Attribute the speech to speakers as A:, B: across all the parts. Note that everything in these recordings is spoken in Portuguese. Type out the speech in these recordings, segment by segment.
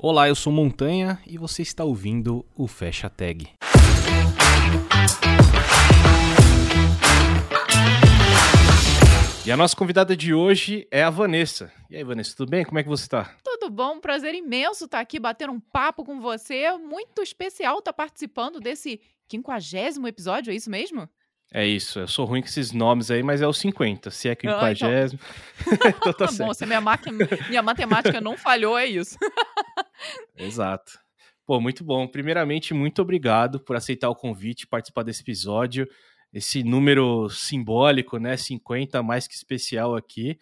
A: Olá, eu sou Montanha e você está ouvindo o Fecha Tag. E a nossa convidada de hoje é a Vanessa. E aí, Vanessa, tudo bem? Como é que você está?
B: Tudo bom, prazer imenso estar aqui batendo um papo com você. Muito especial estar participando desse quinquagésimo episódio, é isso mesmo?
A: É isso, eu sou ruim com esses nomes aí, mas é o 50, se é quinquagésimo. Ah, então... então tá certo.
B: Bom, se minha, máquina, minha matemática não falhou, é isso.
A: Exato. Pô, muito bom. Primeiramente, muito obrigado por aceitar o convite, participar desse episódio. Esse número simbólico, né? 50, mais que especial aqui.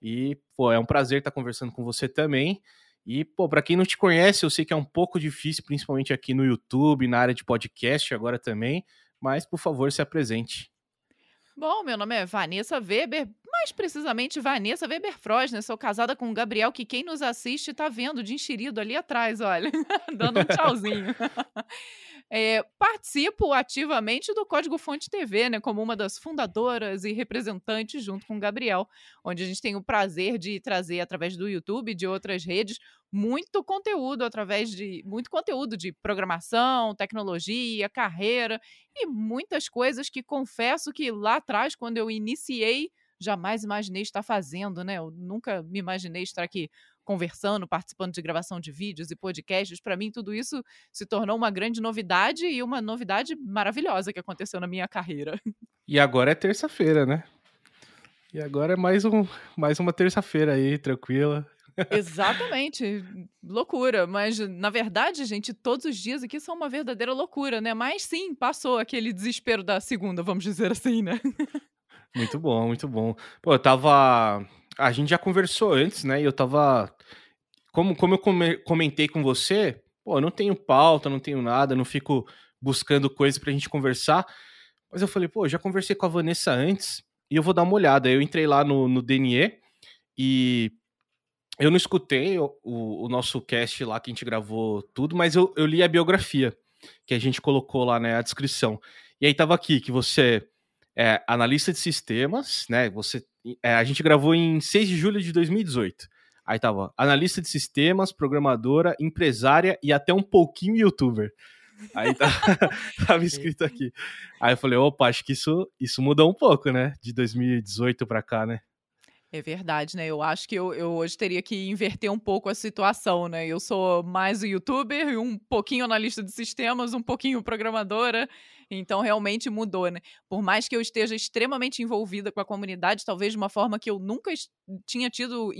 A: E, pô, é um prazer estar conversando com você também. E, pô, para quem não te conhece, eu sei que é um pouco difícil, principalmente aqui no YouTube, na área de podcast agora também mas por favor se apresente.
B: Bom, meu nome é Vanessa Weber, mais precisamente Vanessa Weber Frosner. Sou casada com o Gabriel, que quem nos assiste está vendo de enxerido ali atrás, olha, dando um tchauzinho. É, participo ativamente do Código Fonte TV, né, como uma das fundadoras e representantes, junto com o Gabriel, onde a gente tem o prazer de trazer através do YouTube e de outras redes muito conteúdo através de muito conteúdo de programação, tecnologia, carreira e muitas coisas que confesso que lá atrás, quando eu iniciei, jamais imaginei estar fazendo, né? Eu nunca me imaginei estar aqui conversando, participando de gravação de vídeos e podcasts. Para mim, tudo isso se tornou uma grande novidade e uma novidade maravilhosa que aconteceu na minha carreira.
A: E agora é terça-feira, né? E agora é mais, um, mais uma terça-feira aí, tranquila.
B: Exatamente. Loucura. Mas, na verdade, gente, todos os dias aqui são uma verdadeira loucura, né? Mas sim, passou aquele desespero da segunda, vamos dizer assim, né?
A: Muito bom, muito bom. Pô, eu tava a gente já conversou antes, né? E eu tava. Como, como eu comentei com você, pô, eu não tenho pauta, não tenho nada, não fico buscando coisas pra gente conversar. Mas eu falei, pô, já conversei com a Vanessa antes e eu vou dar uma olhada. Eu entrei lá no, no DNE e eu não escutei o, o, o, nosso cast lá que a gente gravou tudo, mas eu, eu li a biografia que a gente colocou lá na né, descrição. E aí tava aqui que você é analista de sistemas, né? Você é, a gente gravou em 6 de julho de 2018. Aí tava analista de sistemas, programadora, empresária e até um pouquinho youtuber. Aí tá, tava escrito aqui. Aí eu falei, opa, acho que isso, isso mudou um pouco, né? De 2018 para cá, né?
B: É verdade, né? Eu acho que eu, eu, hoje teria que inverter um pouco a situação, né? Eu sou mais o youtuber, um pouquinho analista de sistemas, um pouquinho programadora. Então, realmente mudou, né? Por mais que eu esteja extremamente envolvida com a comunidade, talvez de uma forma que eu nunca tinha tido,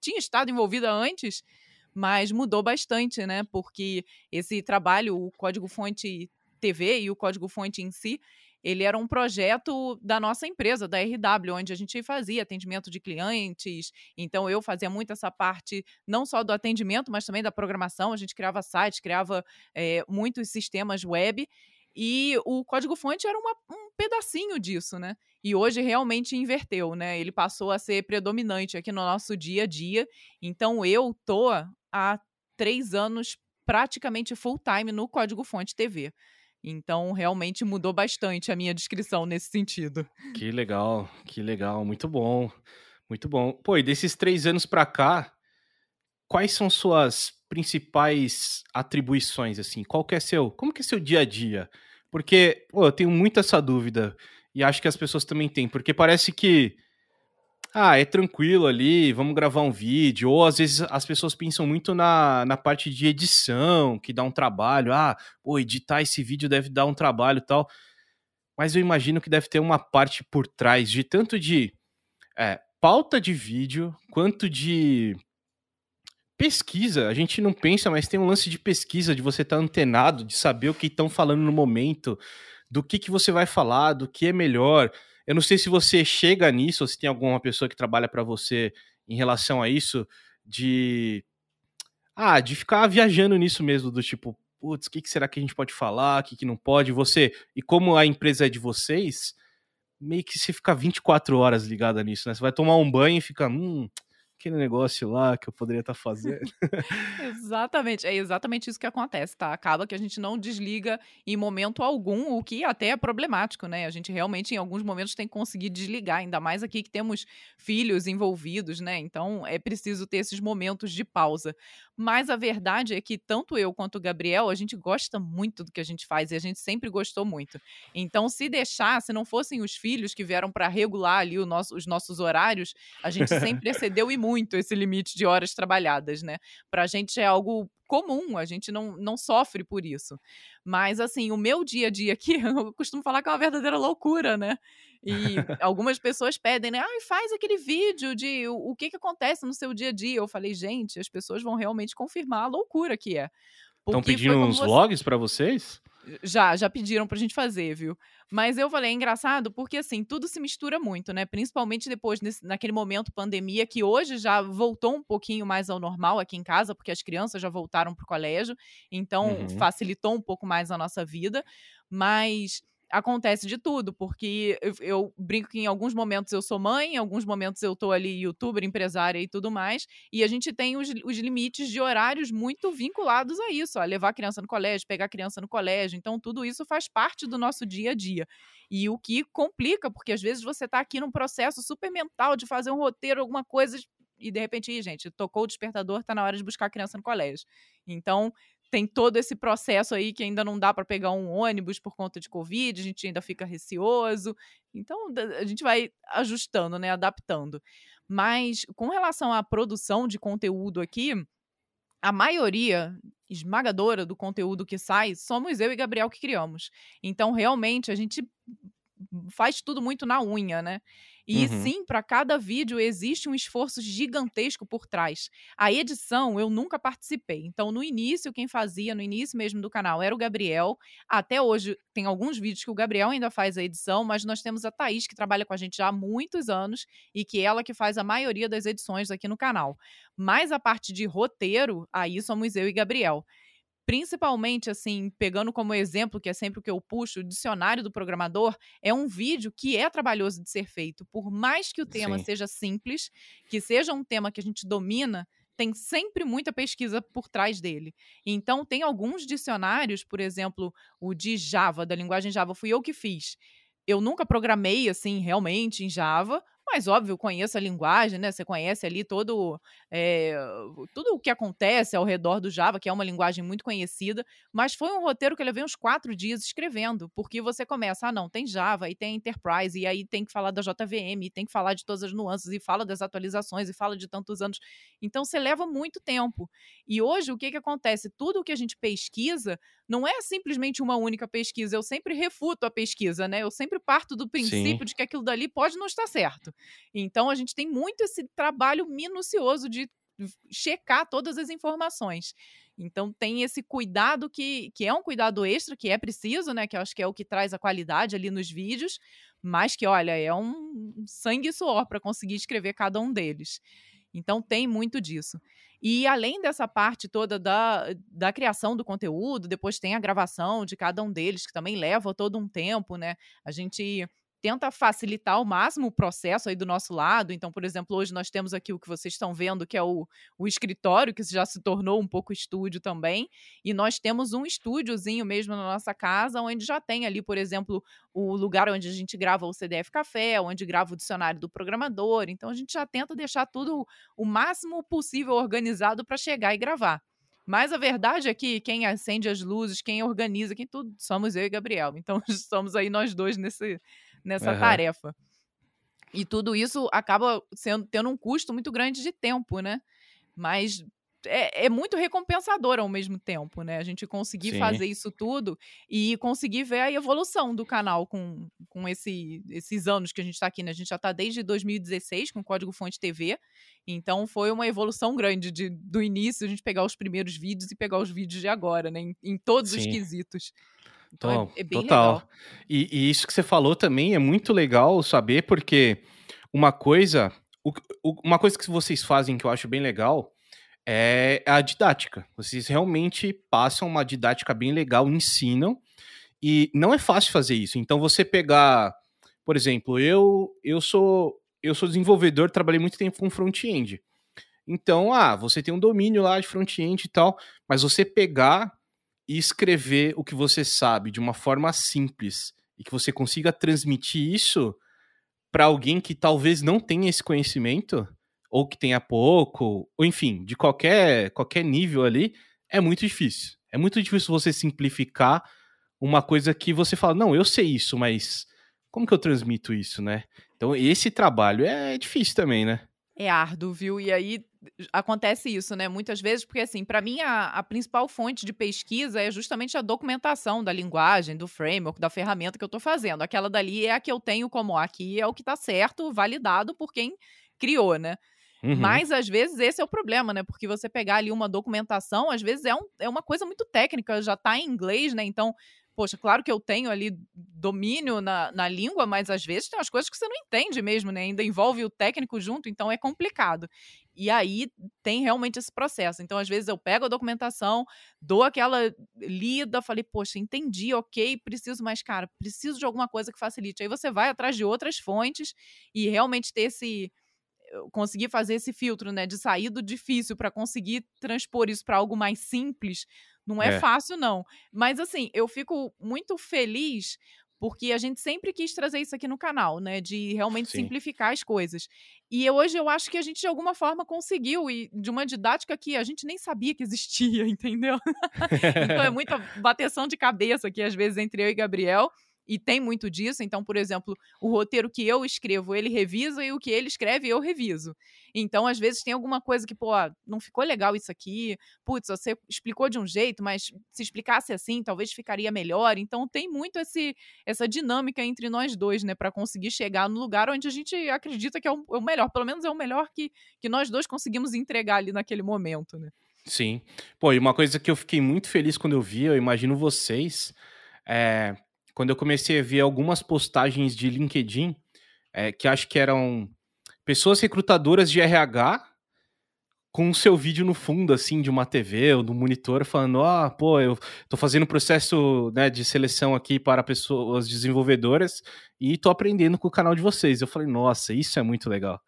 B: tinha estado envolvida antes, mas mudou bastante, né? Porque esse trabalho, o código-fonte TV e o código-fonte em si, ele era um projeto da nossa empresa, da RW, onde a gente fazia atendimento de clientes. Então, eu fazia muito essa parte, não só do atendimento, mas também da programação. A gente criava sites, criava é, muitos sistemas web. E o código-fonte era uma, um pedacinho disso, né? E hoje realmente inverteu, né? Ele passou a ser predominante aqui no nosso dia a dia. Então eu tô há três anos praticamente full time no código-fonte TV. Então realmente mudou bastante a minha descrição nesse sentido.
A: Que legal, que legal, muito bom, muito bom. Pô, e desses três anos para cá, quais são suas principais atribuições, assim? Qual que é seu, como que é seu dia a dia? Porque, pô, eu tenho muito essa dúvida e acho que as pessoas também têm, porque parece que ah, é tranquilo ali, vamos gravar um vídeo, ou às vezes as pessoas pensam muito na, na parte de edição, que dá um trabalho, ah, pô, editar esse vídeo deve dar um trabalho e tal, mas eu imagino que deve ter uma parte por trás de tanto de é, pauta de vídeo, quanto de pesquisa, a gente não pensa, mas tem um lance de pesquisa, de você estar tá antenado, de saber o que estão falando no momento, do que, que você vai falar, do que é melhor. Eu não sei se você chega nisso, ou se tem alguma pessoa que trabalha para você em relação a isso, de. Ah, de ficar viajando nisso mesmo, do tipo, putz, o que, que será que a gente pode falar, o que, que não pode? Você, e como a empresa é de vocês, meio que você fica 24 horas ligada nisso, né? Você vai tomar um banho e fica, hum, aquele negócio lá que eu poderia estar tá fazendo.
B: exatamente, é exatamente isso que acontece, tá? Acaba que a gente não desliga em momento algum, o que até é problemático, né? A gente realmente, em alguns momentos, tem que conseguir desligar, ainda mais aqui que temos filhos envolvidos, né? Então é preciso ter esses momentos de pausa. Mas a verdade é que tanto eu quanto o Gabriel, a gente gosta muito do que a gente faz e a gente sempre gostou muito. Então, se deixar, se não fossem os filhos que vieram para regular ali nosso, os nossos horários, a gente sempre excedeu e muito esse limite de horas trabalhadas, né? Para a gente é algo comum, a gente não, não sofre por isso. Mas, assim, o meu dia a dia aqui, eu costumo falar que é uma verdadeira loucura, né? E algumas pessoas pedem, né? Ah, faz aquele vídeo de o, o que, que acontece no seu dia a dia. Eu falei, gente, as pessoas vão realmente confirmar a loucura que é.
A: Estão pedindo uns você... vlogs para vocês?
B: Já, já pediram pra gente fazer, viu? Mas eu falei, é engraçado porque, assim, tudo se mistura muito, né? Principalmente depois, nesse, naquele momento pandemia, que hoje já voltou um pouquinho mais ao normal aqui em casa, porque as crianças já voltaram pro colégio, então uhum. facilitou um pouco mais a nossa vida. Mas acontece de tudo, porque eu, eu, brinco que em alguns momentos eu sou mãe, em alguns momentos eu tô ali youtuber, empresária e tudo mais, e a gente tem os, os limites de horários muito vinculados a isso, a levar a criança no colégio, pegar a criança no colégio, então tudo isso faz parte do nosso dia a dia. E o que complica, porque às vezes você tá aqui num processo super mental de fazer um roteiro, alguma coisa, e de repente, gente, tocou o despertador, tá na hora de buscar a criança no colégio. Então, tem todo esse processo aí que ainda não dá para pegar um ônibus por conta de Covid, a gente ainda fica receoso. Então, a gente vai ajustando, né, adaptando. Mas com relação à produção de conteúdo aqui, a maioria esmagadora do conteúdo que sai somos eu e Gabriel que criamos. Então, realmente, a gente faz tudo muito na unha, né? E uhum. sim, para cada vídeo existe um esforço gigantesco por trás. A edição eu nunca participei. Então, no início, quem fazia, no início mesmo do canal, era o Gabriel. Até hoje tem alguns vídeos que o Gabriel ainda faz a edição, mas nós temos a Thaís, que trabalha com a gente já há muitos anos e que é ela que faz a maioria das edições aqui no canal. Mas a parte de roteiro, aí somos eu e Gabriel principalmente assim, pegando como exemplo, que é sempre o que eu puxo, o dicionário do programador, é um vídeo que é trabalhoso de ser feito. Por mais que o tema Sim. seja simples, que seja um tema que a gente domina, tem sempre muita pesquisa por trás dele. Então, tem alguns dicionários, por exemplo, o de Java, da linguagem Java, fui eu que fiz. Eu nunca programei assim realmente em Java, mas óbvio, conheço a linguagem, né? Você conhece ali todo é, tudo o que acontece ao redor do Java, que é uma linguagem muito conhecida, mas foi um roteiro que eu levei uns quatro dias escrevendo, porque você começa, ah, não, tem Java, e tem Enterprise, e aí tem que falar da JVM, e tem que falar de todas as nuances, e fala das atualizações, e fala de tantos anos. Então, você leva muito tempo. E hoje, o que, que acontece? Tudo o que a gente pesquisa não é simplesmente uma única pesquisa, eu sempre refuto a pesquisa, né? Eu sempre parto do princípio Sim. de que aquilo dali pode não estar certo. Então a gente tem muito esse trabalho minucioso de checar todas as informações. Então tem esse cuidado que, que é um cuidado extra, que é preciso, né? Que eu acho que é o que traz a qualidade ali nos vídeos, mas que, olha, é um sangue e suor para conseguir escrever cada um deles. Então tem muito disso. E além dessa parte toda da, da criação do conteúdo, depois tem a gravação de cada um deles, que também leva todo um tempo, né? A gente tenta facilitar ao máximo o processo aí do nosso lado. Então, por exemplo, hoje nós temos aqui o que vocês estão vendo, que é o, o escritório, que já se tornou um pouco estúdio também. E nós temos um estúdiozinho mesmo na nossa casa, onde já tem ali, por exemplo, o lugar onde a gente grava o CDF Café, onde grava o dicionário do programador. Então, a gente já tenta deixar tudo o máximo possível organizado para chegar e gravar. Mas a verdade é que quem acende as luzes, quem organiza, quem tudo, somos eu e Gabriel. Então, somos aí nós dois nesse, nessa uhum. tarefa. E tudo isso acaba sendo, tendo um custo muito grande de tempo, né? Mas é, é, muito recompensador ao mesmo tempo, né? A gente conseguir Sim. fazer isso tudo e conseguir ver a evolução do canal com, com esse, esses anos que a gente está aqui, né? A gente já está desde 2016 com o Código Fonte TV, então foi uma evolução grande de, do início, a gente pegar os primeiros vídeos e pegar os vídeos de agora, né? Em, em todos Sim. os quesitos.
A: Então é, é bem total. legal. E, e, isso que você falou também é muito legal saber, porque uma coisa, o, uma coisa que vocês fazem que eu acho bem legal é a didática. Vocês realmente passam uma didática bem legal, ensinam, e não é fácil fazer isso. Então você pegar, por exemplo, eu eu sou eu sou desenvolvedor, trabalhei muito tempo com front-end. Então, ah, você tem um domínio lá de front-end e tal, mas você pegar e escrever o que você sabe de uma forma simples e que você consiga transmitir isso para alguém que talvez não tenha esse conhecimento ou que tenha pouco, ou enfim, de qualquer qualquer nível ali, é muito difícil. É muito difícil você simplificar uma coisa que você fala, não, eu sei isso, mas como que eu transmito isso, né? Então, esse trabalho é difícil também, né?
B: É árduo, viu? E aí acontece isso, né? Muitas vezes, porque assim, para mim a, a, principal fonte de pesquisa é justamente a documentação da linguagem, do framework, da ferramenta que eu estou fazendo. Aquela dali é a que eu tenho como aqui é o que está certo, validado por quem criou, né? Uhum. Mas, às vezes, esse é o problema, né? Porque você pegar ali uma documentação, às vezes é, um, é uma coisa muito técnica, já está em inglês, né? Então, poxa, claro que eu tenho ali domínio na, na língua, mas às vezes tem umas coisas que você não entende mesmo, né? Ainda envolve o técnico junto, então é complicado. E aí tem realmente esse processo. Então, às vezes, eu pego a documentação, dou aquela lida, falei, poxa, entendi, ok, preciso mais, cara, preciso de alguma coisa que facilite. Aí você vai atrás de outras fontes e realmente ter esse conseguir fazer esse filtro, né, de sair do difícil para conseguir transpor isso para algo mais simples, não é, é fácil, não. Mas, assim, eu fico muito feliz porque a gente sempre quis trazer isso aqui no canal, né? De realmente Sim. simplificar as coisas. E hoje eu acho que a gente, de alguma forma, conseguiu, e de uma didática que a gente nem sabia que existia, entendeu? então é muita bateção de cabeça aqui, às vezes, entre eu e Gabriel e tem muito disso. Então, por exemplo, o roteiro que eu escrevo, ele revisa e o que ele escreve, eu reviso. Então, às vezes, tem alguma coisa que, pô, não ficou legal isso aqui. Putz, você explicou de um jeito, mas se explicasse assim, talvez ficaria melhor. Então, tem muito esse, essa dinâmica entre nós dois, né, para conseguir chegar no lugar onde a gente acredita que é o, é o melhor. Pelo menos é o melhor que, que nós dois conseguimos entregar ali naquele momento, né?
A: Sim. Pô, e uma coisa que eu fiquei muito feliz quando eu vi, eu imagino vocês, é, quando eu comecei a ver algumas postagens de LinkedIn, é, que acho que eram pessoas recrutadoras de RH com o seu vídeo no fundo, assim, de uma TV ou do monitor, falando: Ah, pô, eu tô fazendo um processo né, de seleção aqui para pessoas desenvolvedoras e tô aprendendo com o canal de vocês. Eu falei: Nossa, isso é muito legal.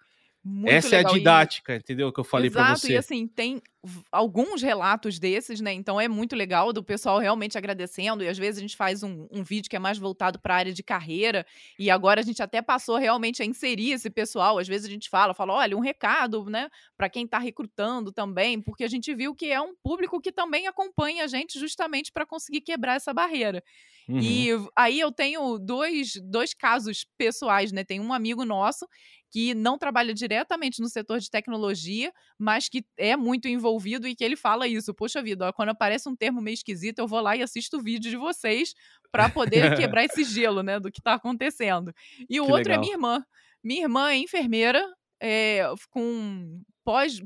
A: Muito Essa legal. é a didática, e... entendeu? Que eu falei para você.
B: E assim, tem alguns relatos desses, né? Então é muito legal do pessoal realmente agradecendo. E às vezes a gente faz um, um vídeo que é mais voltado para a área de carreira. E agora a gente até passou realmente a inserir esse pessoal. Às vezes a gente fala, fala, olha, um recado, né? Para quem está recrutando também, porque a gente viu que é um público que também acompanha a gente justamente para conseguir quebrar essa barreira. Uhum. E aí eu tenho dois, dois casos pessoais, né? Tem um amigo nosso que não trabalha diretamente no setor de tecnologia, mas que é muito envolvido e que ele fala isso. Poxa vida, ó, quando aparece um termo meio esquisito, eu vou lá e assisto o vídeo de vocês para poder quebrar esse gelo, né, do que está acontecendo. E o que outro é legal. é minha irmã. Minha irmã é enfermeira, é, com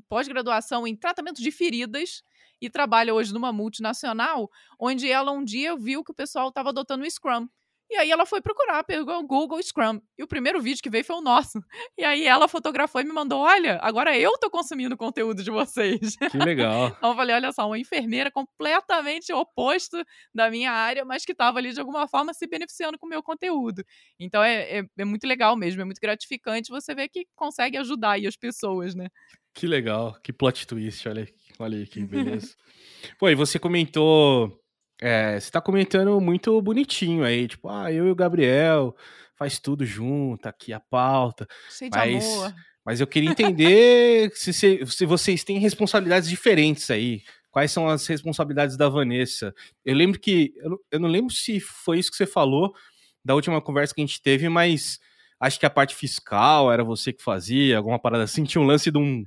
B: pós-graduação pós em tratamento de feridas e trabalha hoje numa multinacional, onde ela um dia viu que o pessoal estava adotando o Scrum. E aí ela foi procurar, pegou o Google Scrum. E o primeiro vídeo que veio foi o nosso. E aí ela fotografou e me mandou: olha, agora eu tô consumindo o conteúdo de vocês.
A: Que legal.
B: então eu falei: olha só, uma enfermeira completamente oposto da minha área, mas que estava ali de alguma forma se beneficiando com o meu conteúdo. Então é, é, é, muito legal mesmo, é muito gratificante você ver que consegue ajudar aí as pessoas, né?
A: Que legal, que plot twist, olha, olha aí que beleza. Pô, e você comentou é, você tá comentando muito bonitinho aí, tipo, ah, eu e o Gabriel faz tudo junto, aqui a pauta.
B: Cheio mas, de amor.
A: Mas eu queria entender se, se, se, vocês têm responsabilidades diferentes aí. Quais são as responsabilidades da Vanessa? Eu lembro que. Eu, eu não lembro se foi isso que você falou da última conversa que a gente teve, mas acho que a parte fiscal era você que fazia, alguma parada assim. Tinha um lance de um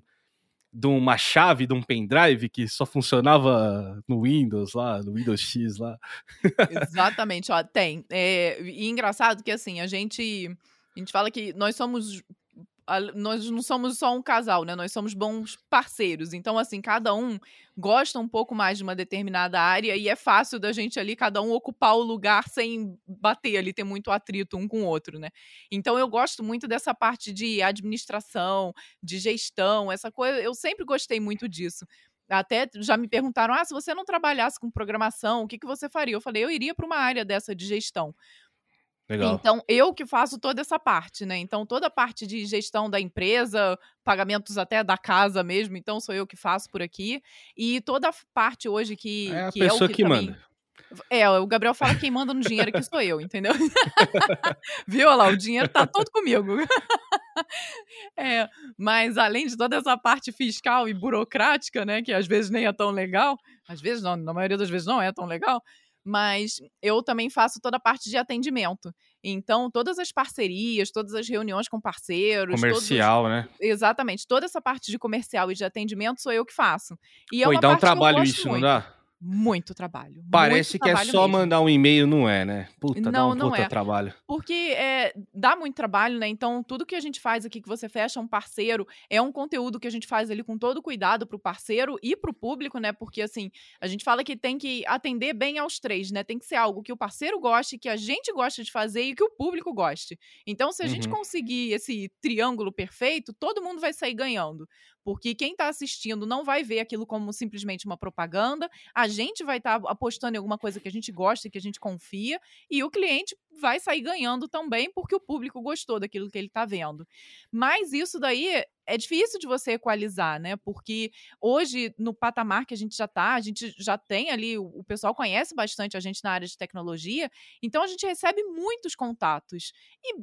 A: de uma chave de um pendrive que só funcionava no Windows lá, no Windows X lá.
B: Exatamente, ó, tem. É, e engraçado que assim, a gente a gente fala que nós somos nós não somos só um casal, né? Nós somos bons parceiros. Então, assim, cada um gosta um pouco mais de uma determinada área e é fácil da gente ali, cada um ocupar o lugar sem bater ali, ter muito atrito um com o outro, né? Então, eu gosto muito dessa parte de administração, de gestão, essa coisa. Eu sempre gostei muito disso. Até já me perguntaram: ah, se você não trabalhasse com programação, o que, que você faria? Eu falei: eu iria para uma área dessa de gestão
A: Legal.
B: Então, eu que faço toda essa parte, né? Então, toda a parte de gestão da empresa, pagamentos até da casa mesmo, então sou eu que faço por aqui. E toda a parte hoje que
A: é a
B: que
A: pessoa
B: é o que,
A: que manda.
B: É, o Gabriel fala que quem manda no dinheiro aqui sou eu, entendeu? Viu Olha lá, o dinheiro tá todo comigo. é, mas além de toda essa parte fiscal e burocrática, né, que às vezes nem é tão legal, às vezes não, na maioria das vezes não é tão legal, mas eu também faço toda a parte de atendimento. Então, todas as parcerias, todas as reuniões com parceiros.
A: Comercial,
B: todos...
A: né?
B: Exatamente. Toda essa parte de comercial e de atendimento sou eu que faço. E é
A: Pô,
B: uma
A: dá um trabalho isso,
B: muito.
A: não dá?
B: Muito trabalho.
A: Parece
B: muito
A: que é
B: trabalho
A: só
B: mesmo.
A: mandar um e-mail, não é, né? Puta, dá
B: Não,
A: um
B: não
A: puta
B: é.
A: trabalho.
B: Porque é, dá muito trabalho, né? Então, tudo que a gente faz aqui, que você fecha um parceiro, é um conteúdo que a gente faz ali com todo cuidado pro parceiro e pro público, né? Porque, assim, a gente fala que tem que atender bem aos três, né? Tem que ser algo que o parceiro goste, que a gente gosta de fazer e que o público goste. Então, se a gente
A: Uhum.
B: conseguir esse triângulo perfeito, todo mundo vai sair ganhando. Porque quem tá assistindo não vai ver aquilo como simplesmente uma propaganda, a gente vai estar apostando em alguma coisa que a gente gosta que a gente confia, e o cliente vai sair ganhando também porque o público gostou daquilo que ele está vendo. Mas isso daí é difícil de você equalizar, né? Porque hoje, no patamar que a gente já está, a gente já tem ali, o pessoal conhece bastante a gente na área de tecnologia, então a gente recebe muitos contatos. E,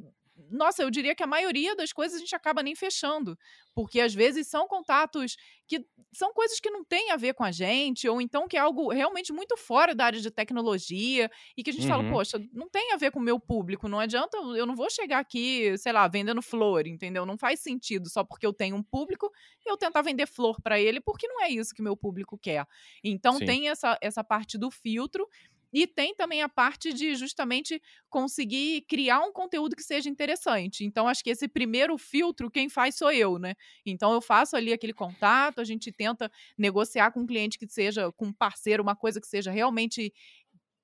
B: nossa, eu diria que a maioria das coisas a gente acaba nem fechando, porque às vezes são contatos que são coisas que não têm a ver com a gente, ou então que é algo realmente muito fora da área de tecnologia, e que a gente fala,
A: Uhum.
B: poxa, não tem a ver com o meu público, não adianta, eu não vou chegar aqui, sei lá, vendendo flor, entendeu? Não faz sentido só porque eu tenho um público eu tentar vender flor para ele, porque não é isso que meu público quer. Então
A: Sim.
B: tem essa, essa parte do filtro. E tem também a parte de justamente conseguir criar um conteúdo que seja interessante. Então, acho que esse primeiro filtro, quem faz sou eu, né? Então, eu faço ali aquele contato, a gente tenta negociar com um cliente que seja, com um parceiro, uma coisa que seja realmente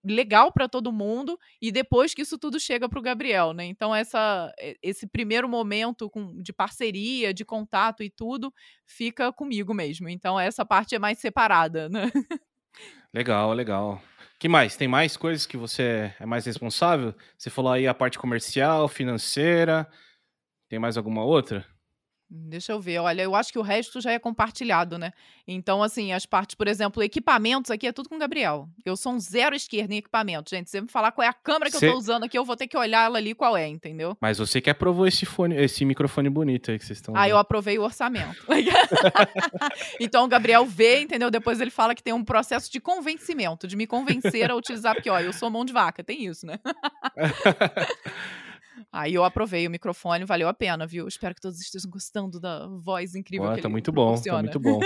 B: legal para todo mundo e depois que isso tudo chega para o Gabriel, né? Então essa esse primeiro momento com, de parceria, de contato e tudo fica comigo mesmo. Então essa parte é mais separada, né?
A: Legal, legal. Que mais? Tem mais coisas que você é mais responsável? Você falou aí a parte comercial, financeira. Tem mais alguma outra?
B: Deixa eu ver. Olha, eu acho que o resto já é compartilhado, né? Então, assim, as partes, por exemplo, equipamentos aqui é tudo com o Gabriel. Eu sou um zero esquerda em equipamento, gente. Se você me falar qual é a câmera que
A: Cê-
B: eu tô usando aqui, eu vou ter que olhar ela ali qual é, entendeu?
A: Mas você que aprovou esse fone, esse microfone bonito aí que vocês estão.
B: Ah, eu aprovei o orçamento. então o Gabriel vê, entendeu? Depois ele fala que tem um processo de convencimento, de me convencer a utilizar, porque, ó, eu sou mão de vaca, tem isso, né? Aí eu aprovei o microfone, valeu a pena, viu? Espero que todos estejam gostando da voz incrível
A: Ó,
B: que
A: tá muito bom, tá muito bom.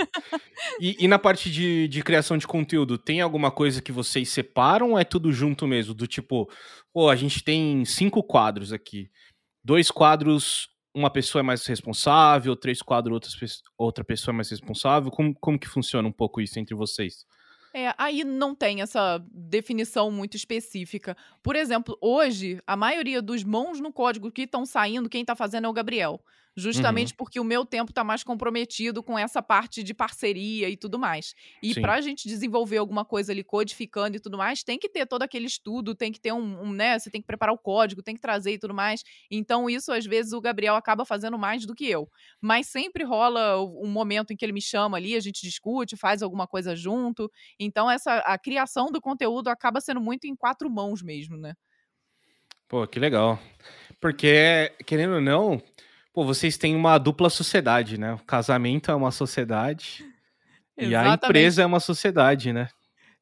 A: E, e na parte de, de criação de conteúdo, tem alguma coisa que vocês separam ou é tudo junto mesmo? Do tipo, pô, a gente tem cinco quadros aqui. Dois quadros, uma pessoa é mais responsável, três quadros, outras, outra pessoa é mais responsável. Como, como que funciona um pouco isso entre vocês?
B: É, aí não tem essa definição muito específica. Por exemplo, hoje, a maioria dos mãos no código que estão saindo, quem está fazendo é o Gabriel. Justamente porque o meu tempo está mais comprometido com essa parte de parceria e tudo mais. E para a gente desenvolver alguma coisa ali, codificando e tudo mais, tem que ter todo aquele estudo, tem que ter um, um, né? Você tem que preparar o código, tem que trazer e tudo mais. Então, isso, às vezes, o Gabriel acaba fazendo mais do que eu. Mas sempre rola um momento em que ele me chama ali, a gente discute, faz alguma coisa junto. Então, essa a criação do conteúdo acaba sendo muito em quatro mãos mesmo, né?
A: Pô, que legal. Porque, querendo ou não, pô, vocês têm uma dupla sociedade, né? O casamento é uma sociedade e a empresa é uma sociedade, né?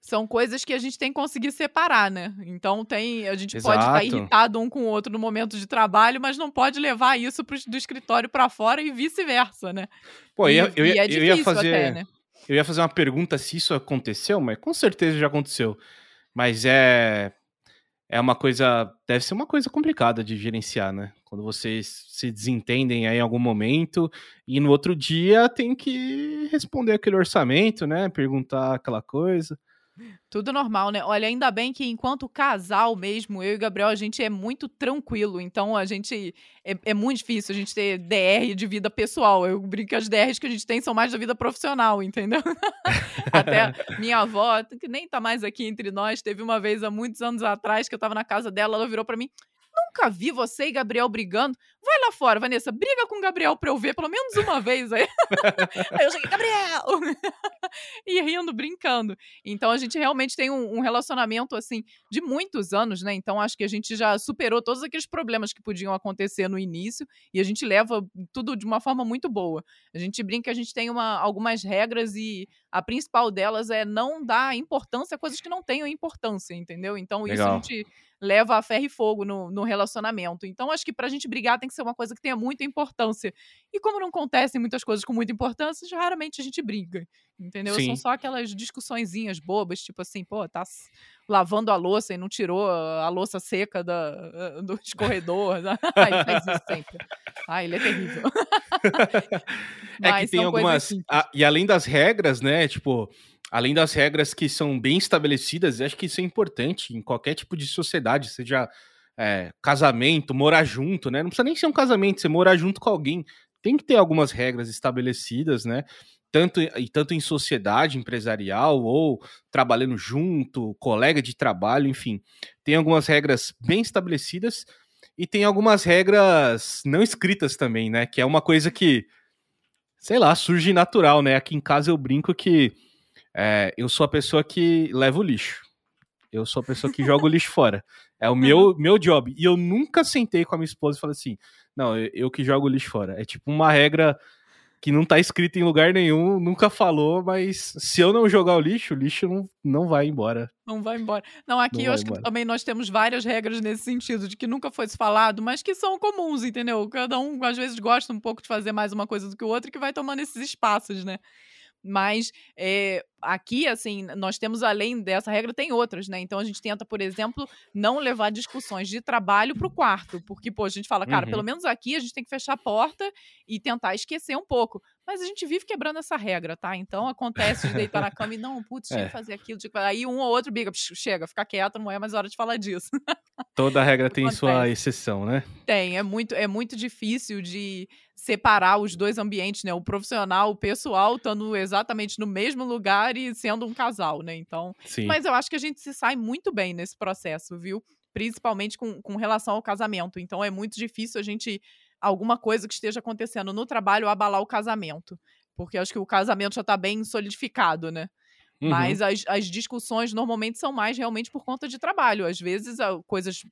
B: São coisas que a gente tem que conseguir separar, né? Então tem, a gente pode estar
A: Exato.
B: irritado um com o outro no momento de trabalho, mas não pode levar isso pro, do escritório para fora e vice-versa, né?
A: Pô,
B: e,
A: eu,
B: e é
A: eu ia fazer.
B: até, né?
A: Eu ia fazer uma pergunta se isso aconteceu, mas com certeza já aconteceu. Mas é é uma coisa, deve ser uma coisa complicada de gerenciar, né? Quando vocês se desentendem aí em algum momento e no outro dia tem que responder aquele orçamento, né? Perguntar aquela coisa.
B: Tudo normal, né? Olha, ainda bem que enquanto casal mesmo, eu e o Gabriel, a gente é muito tranquilo. Então, a gente. É, é muito difícil a gente ter DR de vida pessoal. Eu brinco que as DRs que a gente tem são mais da vida profissional, entendeu? Até minha avó, que nem tá mais aqui entre nós, teve uma vez há muitos anos atrás que eu tava na casa dela, ela virou pra mim. Nunca vi você e Gabriel brigando. Vai lá fora, Vanessa, briga com o Gabriel pra eu ver pelo menos uma vez aí. aí eu cheguei, Gabriel! e rindo, brincando. Então a gente realmente tem um, um, relacionamento, assim, de muitos anos, né? Então acho que a gente já superou todos aqueles problemas que podiam acontecer no início e a gente leva tudo de uma forma muito boa. A gente brinca que a gente tem uma, algumas regras e a principal delas é não dar importância a coisas que não tenham importância, entendeu? Então Legal. isso a gente leva a ferro e fogo no, no relacionamento. Então, acho que pra gente brigar tem que ser uma coisa que tenha muita importância. E como não acontecem muitas coisas com muita importância, raramente a gente briga. Entendeu? Sim. São só aquelas discussõezinhas bobas, tipo assim, pô, tá lavando a louça e não tirou a louça seca da, do escorredor. Ai, faz isso sempre. Ai, ele é terrível.
A: é que tem algumas. A, e além das regras, né? Tipo, além das regras que são bem estabelecidas, acho que isso é importante em qualquer tipo de sociedade, seja é, casamento, morar junto, né? Não precisa nem ser um casamento, você morar junto com alguém. Tem que ter algumas regras estabelecidas, né? Tanto, e tanto em sociedade empresarial ou trabalhando junto, colega de trabalho, enfim. Tem algumas regras bem estabelecidas e tem algumas regras não escritas também, né? Que é uma coisa que, sei lá, surge natural, né? Aqui em casa eu brinco que é, eu sou a pessoa que leva o lixo. Eu sou a pessoa que joga o lixo fora. É o meu, meu job. E eu nunca sentei com a minha esposa e falei assim: não, eu, eu que jogo o lixo fora. É tipo uma regra que não tá escrita em lugar nenhum, nunca falou, mas se eu não jogar o lixo, o lixo não, não vai embora.
B: Não vai embora. Não, aqui não eu acho embora. que também nós temos várias regras nesse sentido, de que nunca fosse falado, mas que são comuns, entendeu? Cada um, às vezes, gosta um pouco de fazer mais uma coisa do que o outro e que vai tomando esses espaços, né? Mas é, aqui, assim, nós temos além dessa regra, tem outras, né? Então a gente tenta, por exemplo, não levar discussões de trabalho para o quarto, porque, pô, a gente fala, cara, uhum. pelo menos aqui a gente tem que fechar a porta e tentar esquecer um pouco. Mas a gente vive quebrando essa regra, tá? Então acontece de deitar na cama e não, putz, tinha é. que fazer aquilo. Que... Aí um ou outro biga, chega, fica quieto, não é mais hora de falar disso.
A: Toda regra tem acontece. sua exceção, né?
B: Tem, é muito, é muito difícil de separar os dois ambientes, né? O profissional, o pessoal, estando exatamente no mesmo lugar e sendo um casal, né? Então. Sim. Mas eu acho que a gente se sai muito bem nesse processo, viu? Principalmente com, com relação ao casamento. Então é muito difícil a gente alguma coisa que esteja acontecendo no trabalho abalar o casamento. Porque acho que o casamento já está bem solidificado, né? Uhum. Mas as, as discussões normalmente são mais realmente por conta de trabalho. Às vezes, coisas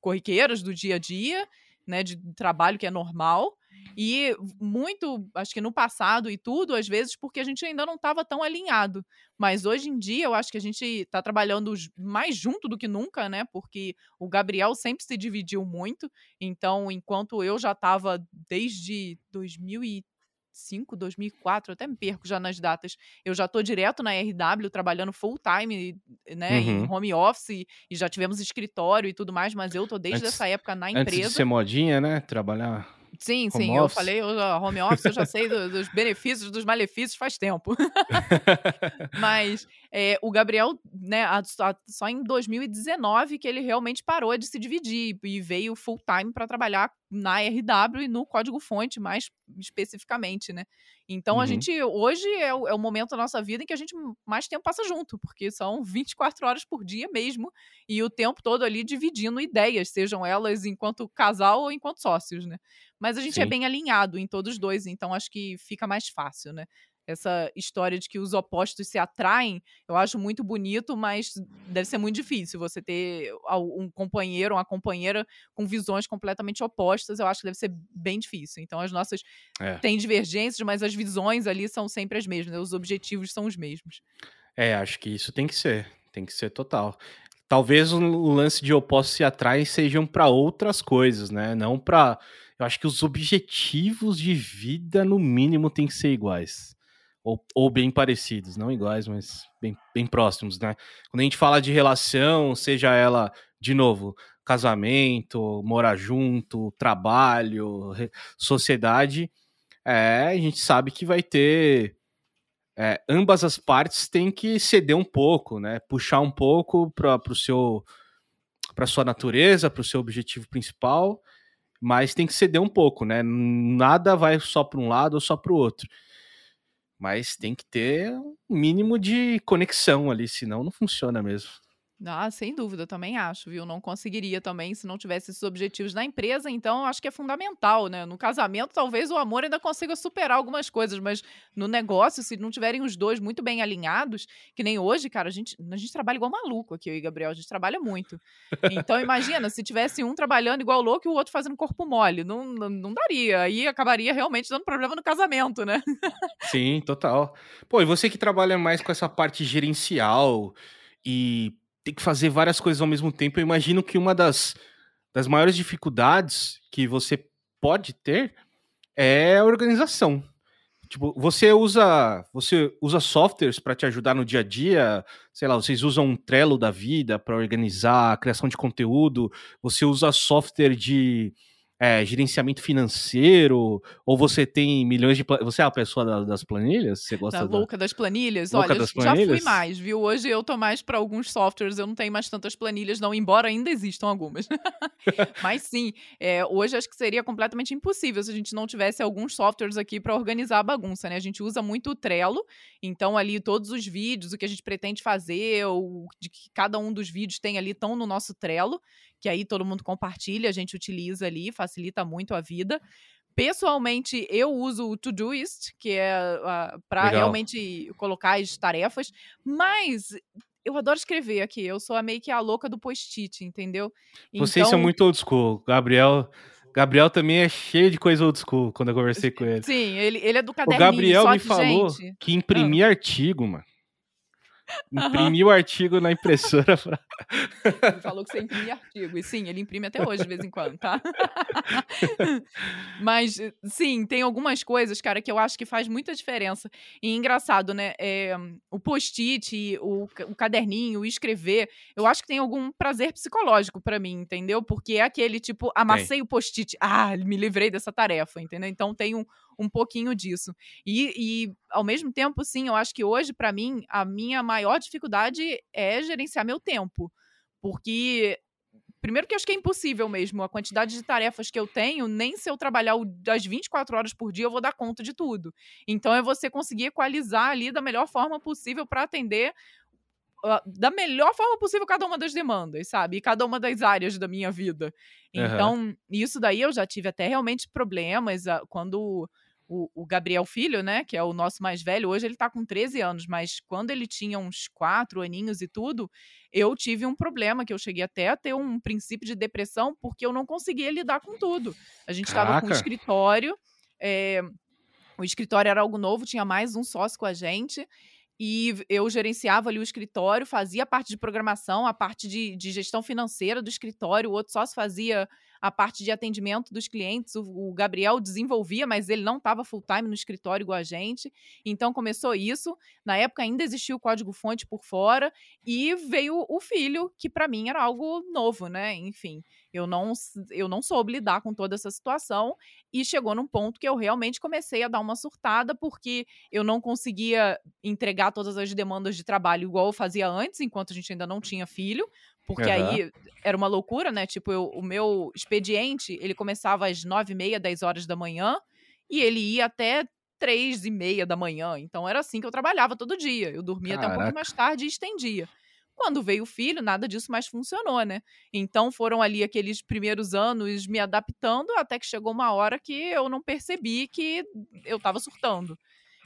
B: corriqueiras do dia a dia, né? De trabalho que é normal. E muito, acho que no passado e tudo, às vezes, porque a gente ainda não estava tão alinhado. Mas hoje em dia, eu acho que a gente está trabalhando mais junto do que nunca, né? Porque o Gabriel sempre se dividiu muito. Então, enquanto eu já estava desde 2005, 2004, até me perco já nas datas. Eu já estou direto na RW, trabalhando full time, né, uhum. em home office, e já tivemos escritório e tudo mais, mas eu tô desde antes, essa época na empresa.
A: Antes de ser modinha, né, trabalhar
B: Sim, sim, eu falei, eu, home office eu já sei do, dos benefícios, dos malefícios faz tempo. Mas é, o Gabriel, né, a, a, só em 2019 que ele realmente parou de se dividir e veio full time para trabalhar na RW e no código-fonte, mais especificamente, né? Então uhum. a gente, hoje é o, é o, momento da nossa vida em que a gente mais tempo passa junto, porque são 24 horas por dia mesmo, e o tempo todo ali dividindo ideias, sejam elas enquanto casal ou enquanto sócios, né? Mas a gente é Sim. é bem alinhado em todos dois, então acho que fica mais fácil, né? Essa história de que os opostos se atraem, eu acho muito bonito, mas deve ser muito difícil você ter um companheiro, uma companheira com visões completamente opostas. Eu acho que deve ser bem difícil. Então, as nossas é. têm divergências, mas as visões ali são sempre as mesmas, né? os objetivos são os mesmos.
A: É, acho que isso tem que ser, tem que ser total. Talvez o lance de opostos se atraem sejam para outras coisas, né? Não para. Eu acho que os objetivos de vida, no mínimo, têm que ser iguais ou, ou bem parecidos, não iguais, mas bem, bem próximos, né? Quando a gente fala de relação, seja ela, de novo, casamento, morar junto, trabalho, sociedade, é, a gente sabe que vai ter. É, ambas as partes têm que ceder um pouco, né? Puxar um pouco para o seu para sua natureza, para o seu objetivo principal, mas tem que ceder um pouco, né? Nada vai só para um lado ou só para o outro. Mas tem que ter um mínimo de conexão ali, senão não funciona mesmo.
B: Ah, sem dúvida, também acho, viu? Não conseguiria também se não tivesse esses objetivos na empresa, então acho que é fundamental, né? No casamento, talvez o amor ainda consiga superar algumas coisas, mas no negócio, se não tiverem os dois muito bem alinhados, que nem hoje, cara, a gente, a gente trabalha igual maluco aqui, eu e Gabriel, a gente trabalha muito. Então, imagina, se tivesse um trabalhando igual louco e o outro fazendo corpo mole, não, não, não daria. Aí acabaria realmente dando problema no casamento, né?
A: Sim, total. Pô, e você que trabalha mais com essa parte gerencial e tem que fazer várias coisas ao mesmo tempo. Eu imagino que uma das, das maiores dificuldades que você pode ter é a organização. Tipo, você usa você usa softwares para te ajudar no dia a dia, sei lá, vocês usam um Trello da vida para organizar a criação de conteúdo, você usa software de é, gerenciamento financeiro? Ou você tem milhões de. Você é a pessoa das planilhas? Você gosta
B: da
A: da...
B: louca das planilhas?
A: Louca
B: Olha,
A: das
B: já fui mais, viu? Hoje eu tô mais para alguns softwares, eu não tenho mais tantas planilhas, não, embora ainda existam algumas. Mas sim, é, hoje acho que seria completamente impossível se a gente não tivesse alguns softwares aqui para organizar a bagunça, né? A gente usa muito o Trello, então ali todos os vídeos, o que a gente pretende fazer, o de que cada um dos vídeos tem ali estão no nosso Trello que aí todo mundo compartilha, a gente utiliza ali, facilita muito a vida. Pessoalmente, eu uso o Todoist, que é uh, para realmente colocar as tarefas, mas eu adoro escrever aqui. Eu sou a meio que a louca do post-it, entendeu?
A: Vocês são
B: Então,
A: muito old school. Gabriel, Gabriel também é cheio de coisa old school quando eu conversei com ele.
B: sim, ele, ele é do
A: O
B: caderninho,
A: Gabriel
B: só
A: me
B: que,
A: falou
B: gente,
A: que imprimia artigo, mano. Imprimia o artigo na impressora pra...
B: Ele falou que você imprime artigo. E sim, ele imprime até hoje, de vez em quando, tá? Mas, sim, tem algumas coisas, cara, que eu acho que faz muita diferença. E engraçado, né? É, o post-it, o, o caderninho, o escrever, eu acho que tem algum prazer psicológico pra mim, entendeu? Porque é aquele tipo, amassei o post-it, ah, me livrei dessa tarefa, entendeu? Então tem um, um pouquinho disso. E, e, ao mesmo tempo, sim, eu acho que hoje, pra mim, a minha maior dificuldade é gerenciar meu tempo. Porque Primeiro que eu acho que é impossível mesmo. A quantidade de tarefas que eu tenho, nem se eu trabalhar das 24 horas por dia, eu vou dar conta de tudo. Então é você conseguir equalizar ali da melhor forma possível para atender ah, da melhor forma possível cada uma das demandas, sabe? E cada uma das áreas da minha vida. Então, isso daí eu já tive até realmente problemas ah, quando o, o Gabriel Filho, né, que é o nosso mais velho, hoje ele tá com 13 anos, mas quando ele tinha uns 4 aninhos e tudo, eu tive um problema que eu cheguei até a ter um princípio de depressão porque eu não conseguia lidar com tudo. A gente estava com
A: Caraca.
B: escritório, é, o escritório era algo novo, tinha mais um sócio com a gente. E eu gerenciava ali o escritório, fazia a parte de programação, a parte de, de gestão financeira do escritório, o outro sócio fazia a parte de atendimento dos clientes, o, o Gabriel desenvolvia, mas ele não estava full time no escritório igual a gente. Então começou isso. Na época ainda existia o código-fonte por fora, e veio o filho, que para mim era algo novo, né? Enfim, eu não, eu não soube lidar com toda essa situação e chegou num ponto que eu realmente comecei a dar uma surtada porque eu não conseguia entregar todas as demandas de trabalho igual eu fazia antes, enquanto a gente ainda não tinha filho, porque
A: Aham.
B: aí era uma loucura, né? Tipo, eu- o meu expediente, ele começava às nove e meia, dez horas da manhã e ele ia até três e meia da manhã. Então era assim que eu trabalhava todo dia. Eu dormia até um
A: Caraca.
B: mais tarde e estendia. Quando veio o filho, nada disso mais funcionou, né? Então foram ali aqueles primeiros anos me adaptando até que chegou uma hora que eu não percebi que eu estava surtando.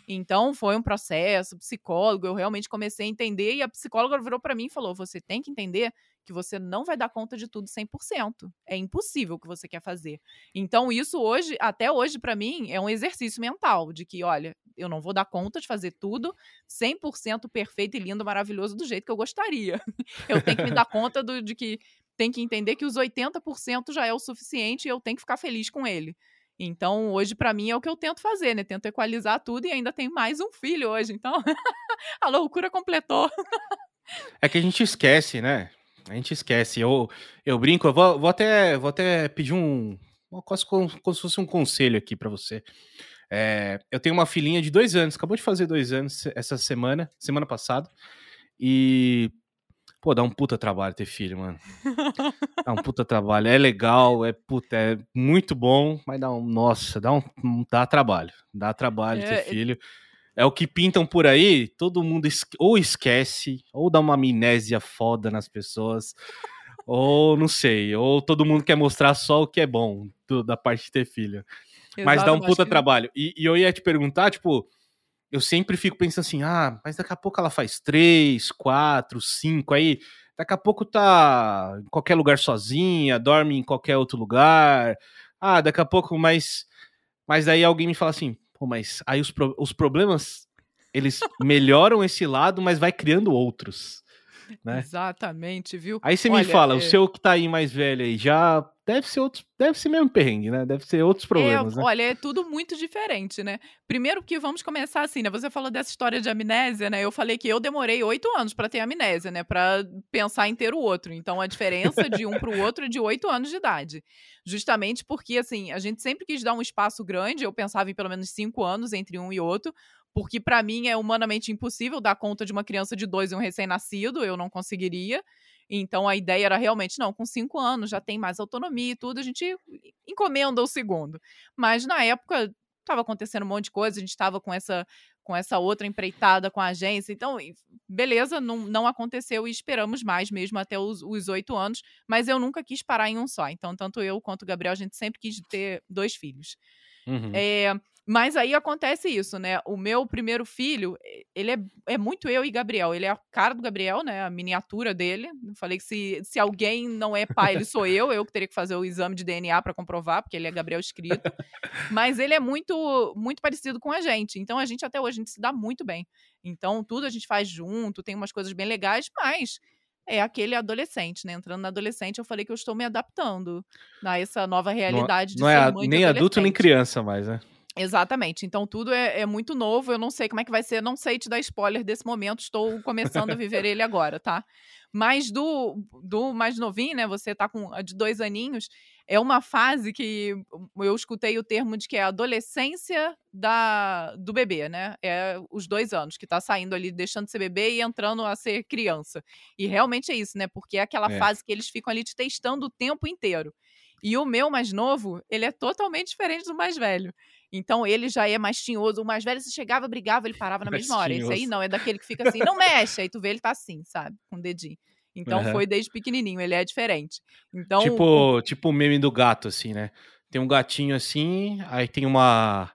B: Então foi um processo, psicólogo, eu realmente comecei a entender e a psicóloga virou para mim e falou: "Você tem que entender que você não vai dar conta de tudo 100%. É impossível o que você quer fazer". Então isso hoje, até hoje para mim, é um exercício mental de que, olha, eu não vou dar conta de fazer tudo 100% perfeito e lindo, maravilhoso do jeito que eu gostaria. Eu tenho que me dar conta do- de que tem que entender que os 80% já é o suficiente e eu tenho que ficar feliz com ele. Então, hoje, pra mim, é o que eu tento fazer, né? Tento equalizar tudo e ainda tem mais um filho hoje. Então, a loucura completou.
A: É que a gente esquece, né? A gente esquece. Eu, eu brinco, eu vou, vou até, vou até pedir um. Quase como, como se fosse um conselho aqui pra você. É, eu tenho uma filhinha de dois anos, acabou de fazer dois anos essa semana, semana passada. E. Pô, dá um puta trabalho ter filho, mano. Dá um puta trabalho. É legal, é puta, é muito bom, mas dá um. Nossa, dá um. Dá trabalho. Dá trabalho
B: É,
A: ter filho. é o que pintam por aí, todo mundo ou esquece, ou dá uma amnésia foda nas pessoas, ou não sei, ou todo mundo quer mostrar só o que é bom do, da parte de ter filho. Exato, mas dá um puta que... trabalho. E, e, eu ia te perguntar, tipo, eu sempre fico pensando assim, ah, mas daqui a pouco ela faz três, quatro, cinco, aí daqui a pouco tá em qualquer lugar sozinha, dorme em qualquer outro lugar. Ah, daqui a pouco, mas. Mas aí alguém me fala assim, pô, mas aí os, pro, os problemas eles melhoram esse lado, mas vai criando outros. Né?
B: Exatamente, viu?
A: Aí você me fala, é... o seu que tá aí mais velho aí, já deve ser outros, deve ser mesmo perrengue, né? Deve ser outros problemas,
B: é,
A: né?
B: Olha, é tudo muito diferente, né? Primeiro que vamos começar assim, né? Você falou dessa história de amnésia, né? Eu falei que eu demorei oito anos para ter amnésia, né? Para pensar em ter o outro. Então a diferença de um para o outro é de oito anos de idade. Justamente porque, assim, a gente sempre quis dar um espaço grande, eu pensava em pelo menos cinco anos entre um e outro, porque para mim é humanamente impossível dar conta de uma criança de dois e um recém-nascido, eu não conseguiria. Então a ideia era realmente, não, com cinco anos já tem mais autonomia e tudo, a gente encomenda o segundo. Mas na época estava acontecendo um monte de coisa, a gente estava com essa com essa outra empreitada com a agência. Então, beleza, não, não aconteceu e esperamos mais mesmo até os oito anos, mas eu nunca quis parar em um só. Então, tanto eu quanto o Gabriel, a gente sempre quis ter dois filhos. Uhum. É, mas aí acontece isso, né? O meu primeiro filho, ele é, é muito eu e Gabriel. Ele é a cara do Gabriel, né? A miniatura dele. Eu falei que se, se alguém não é pai, ele sou eu. Eu que teria que fazer o exame de DNA para comprovar, porque ele é Gabriel escrito. Mas ele é muito, muito parecido com a gente. Então a gente até hoje a gente se dá muito bem. Então tudo a gente faz junto, tem umas coisas bem legais, mas é aquele adolescente, né? Entrando na adolescente, eu falei que eu estou me adaptando a essa nova realidade
A: não, de não é nem adulto nem criança mais, né?
B: Exatamente. Então tudo é, é, muito novo. Eu não sei como é que vai ser. Não sei te dar spoiler desse momento. Estou começando a viver ele agora, tá? Mas do, do mais novinho, né? Você tá com de dois aninhos. É uma fase que eu escutei o termo de que é a adolescência da, do bebê, né? É os dois anos que tá saindo ali, deixando de ser bebê e entrando a ser criança. E realmente é isso, né? Porque é aquela é. fase que eles ficam ali te testando o tempo inteiro. E o meu mais novo, ele é totalmente diferente do mais velho. Então ele já é mais tinhoso. O mais velho, se chegava, brigava, ele parava na mesma hora. Esse aí não, é daquele que fica assim, não mexe. Aí tu vê ele tá assim, sabe? Com o dedinho. Então uhum. foi desde pequenininho, ele é diferente. Então,
A: tipo, tipo o meme do gato, assim, né? Tem um gatinho assim, aí tem uma.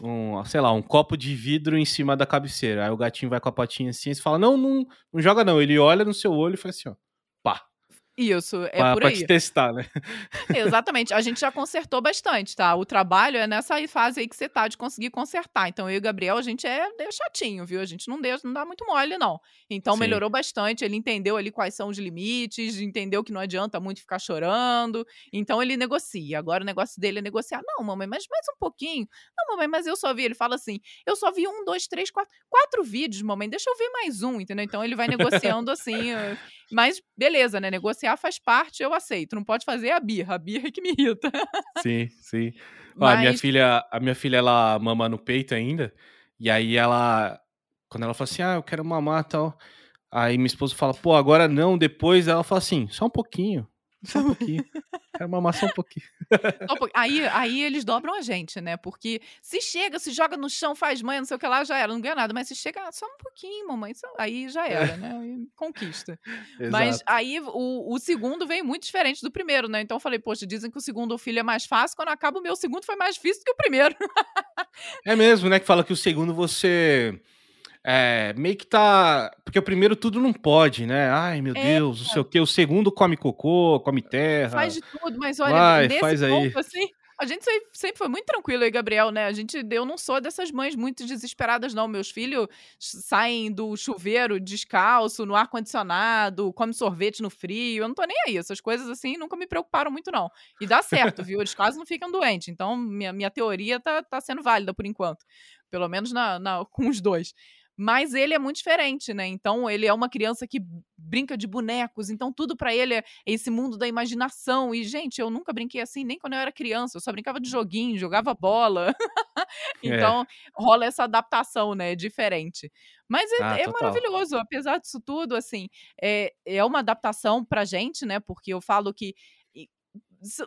A: Um, sei lá, um copo de vidro em cima da cabeceira. Aí o gatinho vai com a patinha assim e fala: Não, não, não joga não. Ele olha no seu olho e faz assim, ó.
B: Isso, é
A: pra,
B: por aí.
A: Pra te testar, né?
B: Exatamente. A gente já consertou bastante, tá? O trabalho é nessa fase aí que você tá de conseguir consertar. Então, eu e o Gabriel, a gente é, é chatinho, viu? A gente não, deu, não dá muito mole, não. Então, Sim. melhorou bastante. Ele entendeu ali quais são os limites, entendeu que não adianta muito ficar chorando. Então, ele negocia. Agora, o negócio dele é negociar. Não, mamãe, mas mais um pouquinho. Não, mamãe, mas eu só vi. Ele fala assim: eu só vi um, dois, três, quatro, quatro vídeos, mamãe. Deixa eu ver mais um, entendeu? Então, ele vai negociando assim. Mas beleza, né? Negociar faz parte, eu aceito. Não pode fazer a birra. A birra é que me irrita.
A: Sim, sim. Mas... a minha filha, a minha filha, ela mama no peito ainda. E aí ela, quando ela fala assim, ah, eu quero mamar tal. Aí minha esposa fala, pô, agora não, depois ela fala assim, só um pouquinho. Só um pouquinho. Quero mamar só um pouquinho.
B: aí, aí eles dobram a gente, né? Porque se chega, se joga no chão, faz mãe, não sei o que lá, já era, não ganha nada. Mas se chega ah, só um pouquinho, mamãe, aí já era, né? Aí conquista. Mas aí o, o segundo veio muito diferente do primeiro, né? Então eu falei, poxa, dizem que o segundo filho é mais fácil. Quando acaba o meu segundo foi mais difícil que o primeiro.
A: é mesmo, né? Que fala que o segundo você é, meio que tá. Porque o primeiro tudo não pode, né? Ai, meu é, Deus, não sei o quê. O segundo come cocô, come terra.
B: Faz de tudo, mas olha, Vai, nesse faz ponto, aí. assim, a gente sempre foi muito tranquilo aí, Gabriel, né? A gente, eu não sou dessas mães muito desesperadas, não. Meus filhos saem do chuveiro descalço, no ar-condicionado, come sorvete no frio. Eu não tô nem aí. Essas coisas, assim, nunca me preocuparam muito, não. E dá certo, viu? Eles quase não ficam doentes. Então, minha, minha teoria tá, tá sendo válida por enquanto. Pelo menos na, na com os dois. Mas ele é muito diferente, né? Então ele é uma criança que brinca de bonecos, então tudo para ele é esse mundo da imaginação. E gente, eu nunca brinquei assim nem quando eu era criança, eu só brincava de joguinho, jogava bola. então é. rola essa adaptação, né? Diferente. Mas é, ah, é maravilhoso, apesar disso tudo, assim, é, é uma adaptação pra gente, né? Porque eu falo que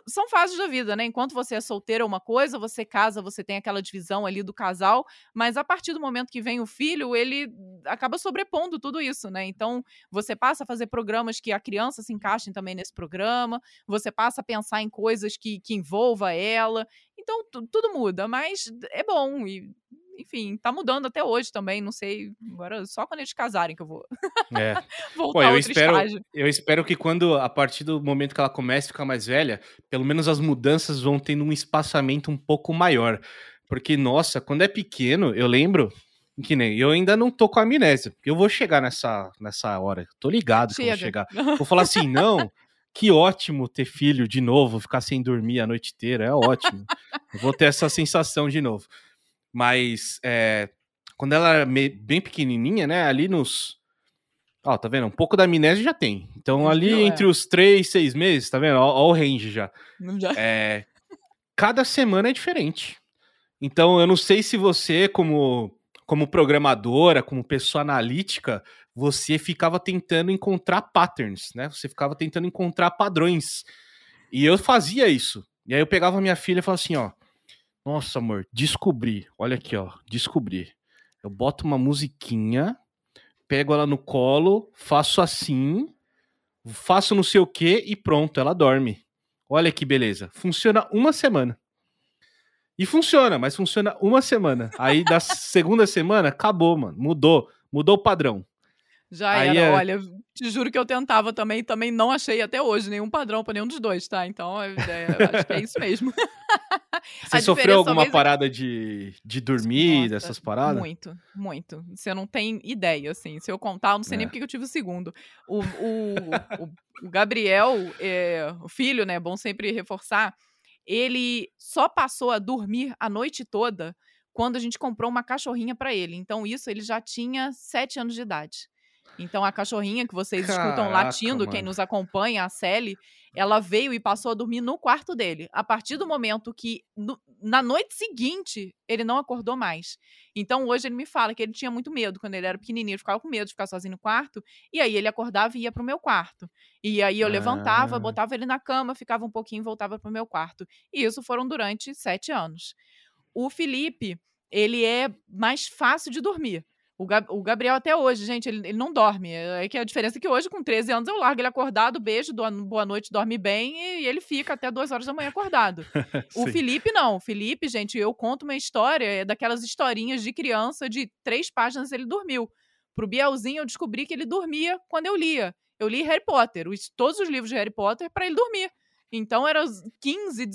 B: são fases da vida, né? Enquanto você é solteira é uma coisa, você casa, você tem aquela divisão ali do casal, mas a partir do momento que vem o filho, ele acaba sobrepondo tudo isso, né? Então, você passa a fazer programas que a criança se encaixe também nesse programa, você passa a pensar em coisas que, que envolva ela. Então, tudo muda, mas é bom e enfim, tá mudando até hoje também, não sei. Agora só quando eles casarem que eu vou.
A: É. Voltar Pô, eu espero, estágio. eu espero que quando, a partir do momento que ela comece a ficar mais velha, pelo menos as mudanças vão tendo um espaçamento um pouco maior. Porque, nossa, quando é pequeno, eu lembro que nem eu ainda não tô com amnésia. Eu vou chegar nessa, nessa hora. Tô ligado Chega. que eu vou chegar. Vou falar assim, não. Que ótimo ter filho de novo, ficar sem dormir a noite inteira, é ótimo. eu vou ter essa sensação de novo. Mas é, quando ela era bem pequenininha, né? Ali nos. Ó, tá vendo? Um pouco da amnésia já tem. Então, ali Não, entre é. os três, seis meses, tá vendo? Ó, ó o range já. já. É, cada semana é diferente. Então, eu não sei se você, como, como programadora, como pessoa analítica, você ficava tentando encontrar patterns, né? Você ficava tentando encontrar padrões. E eu fazia isso. E aí eu pegava minha filha e falava assim, ó, nossa, amor, descobri. Olha aqui, ó. Descobri. Eu boto uma musiquinha, pego ela no colo, faço assim, faço não sei o que e pronto, ela dorme. Olha que beleza. Funciona uma semana. E funciona, mas funciona uma semana. Aí da segunda semana, acabou, mano. Mudou. Mudou o padrão.
B: Já Aí era, é... olha, te juro que eu tentava também, também não achei até hoje nenhum padrão para nenhum dos dois, tá? Então, é, é, acho que é isso mesmo.
A: Você sofreu alguma é parada de, de dormir, Nossa, dessas paradas?
B: Muito, muito. Você não tem ideia, assim. Se eu contar, eu não sei é. nem porque eu tive o segundo. O, o, o, o Gabriel, é, o filho, né? Bom sempre reforçar. Ele só passou a dormir a noite toda quando a gente comprou uma cachorrinha para ele. Então, isso ele já tinha sete anos de idade. Então a cachorrinha que vocês Caraca, escutam latindo, mano. quem nos acompanha, a Sally, ela veio e passou a dormir no quarto dele. A partir do momento que, no, na noite seguinte, ele não acordou mais. Então hoje ele me fala que ele tinha muito medo. Quando ele era pequenininho, ele ficava com medo de ficar sozinho no quarto. E aí ele acordava e ia pro meu quarto. E aí eu levantava, ah. botava ele na cama, ficava um pouquinho e voltava pro meu quarto. E isso foram durante sete anos. O Felipe, ele é mais fácil de dormir. O, Gab o, Gabriel até hoje, gente, ele, ele, não dorme. É que a diferença é que hoje, com 13 anos, eu largo ele acordado, beijo, boa noite, dorme bem, e, ele fica até 2 horas da manhã acordado. o Felipe, não. O Felipe, gente, eu conto uma história, é daquelas historinhas de criança, de três páginas ele dormiu. Pro Bielzinho, eu descobri que ele dormia quando eu lia. Eu li Harry Potter, os, todos os livros de Harry Potter, para ele dormir. Então era 15,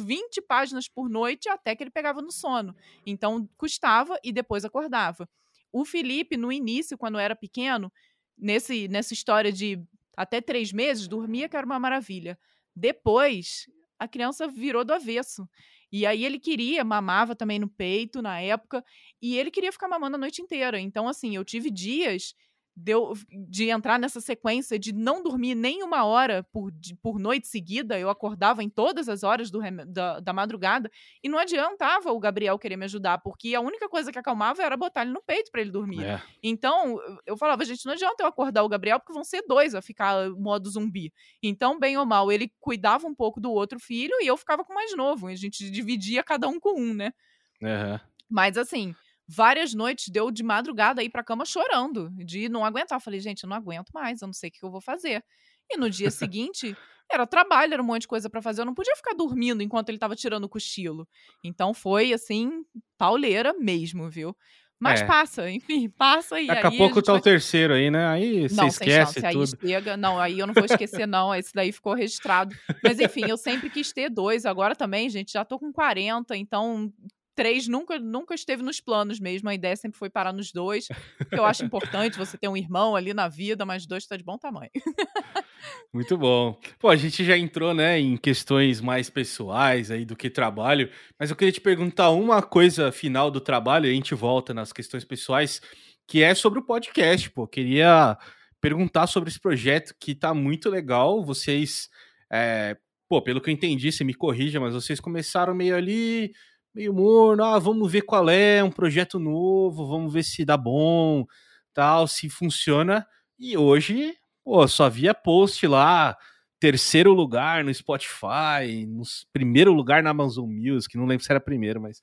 B: 20 páginas por noite até que ele pegava no sono. Então custava e depois acordava. O Felipe, no início, quando era pequeno, nesse, nessa história de até três meses, dormia que era uma maravilha. Depois, a criança virou do avesso. E aí ele queria, mamava também no peito na época, e ele queria ficar mamando a noite inteira. Então, assim, eu tive dias deu de entrar nessa sequência de não dormir nem uma hora por, de, por noite seguida, eu acordava em todas as horas do, da, da, madrugada, e não adiantava o Gabriel querer me ajudar, porque a única coisa que acalmava era botar ele no peito para ele dormir. É. Então, eu falava, gente, não adianta eu acordar o Gabriel, porque vão ser dois a ficar modo zumbi. Então, bem ou mal, ele cuidava um pouco do outro filho e eu ficava com o mais novo, e a gente dividia cada um com um, né?
A: Uhum.
B: Mas assim, várias noites deu de madrugada aí pra cama chorando, de não aguentar. Eu falei, gente, eu não aguento mais, eu não sei o que eu vou fazer. E no dia seguinte, era trabalho, era um monte de coisa para fazer. Eu não podia ficar dormindo enquanto ele tava tirando o cochilo. Então foi assim, pauleira mesmo, viu? Mas é. passa, enfim, passa e
A: Daqui a pouco a tá vai... o terceiro aí, né? Aí você esquece chance, tudo.
B: Aí chega, não, aí eu não vou esquecer não, esse daí ficou registrado. Mas enfim, eu sempre quis ter dois, agora também, gente, já tô com 40, então três nunca, nunca esteve nos planos mesmo. A ideia sempre foi parar nos dois. eu acho importante você ter um irmão ali na vida, mas dois está de bom tamanho.
A: Muito bom. Pô, a gente já entrou, né, em questões mais pessoais aí do que trabalho, mas eu queria te perguntar uma coisa final do trabalho, e a gente volta nas questões pessoais, que é sobre o podcast, pô. Queria perguntar sobre esse projeto que tá muito legal. Vocês, é, pô, pelo que eu entendi, você me corrija, mas vocês começaram meio ali meio morno, ah, vamos ver qual é, um projeto novo, vamos ver se dá bom, tal, se funciona. E hoje, pô, só via post lá, terceiro lugar no Spotify, no primeiro lugar na Amazon Music, não lembro se era primeiro, mas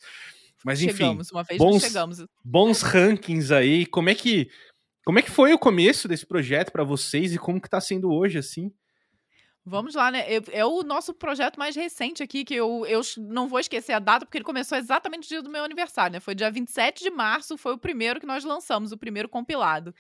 A: mas enfim,
B: chegamos, uma vez
A: bons,
B: chegamos.
A: bons rankings aí. Como é que como é que foi o começo desse projeto para vocês e como que tá sendo hoje assim?
B: Vamos lá, né? É o nosso projeto mais recente aqui, que eu, eu não vou esquecer a data, porque ele começou exatamente no dia do meu aniversário, né? Foi dia 27 de março, foi o primeiro que nós lançamos, o primeiro compilado.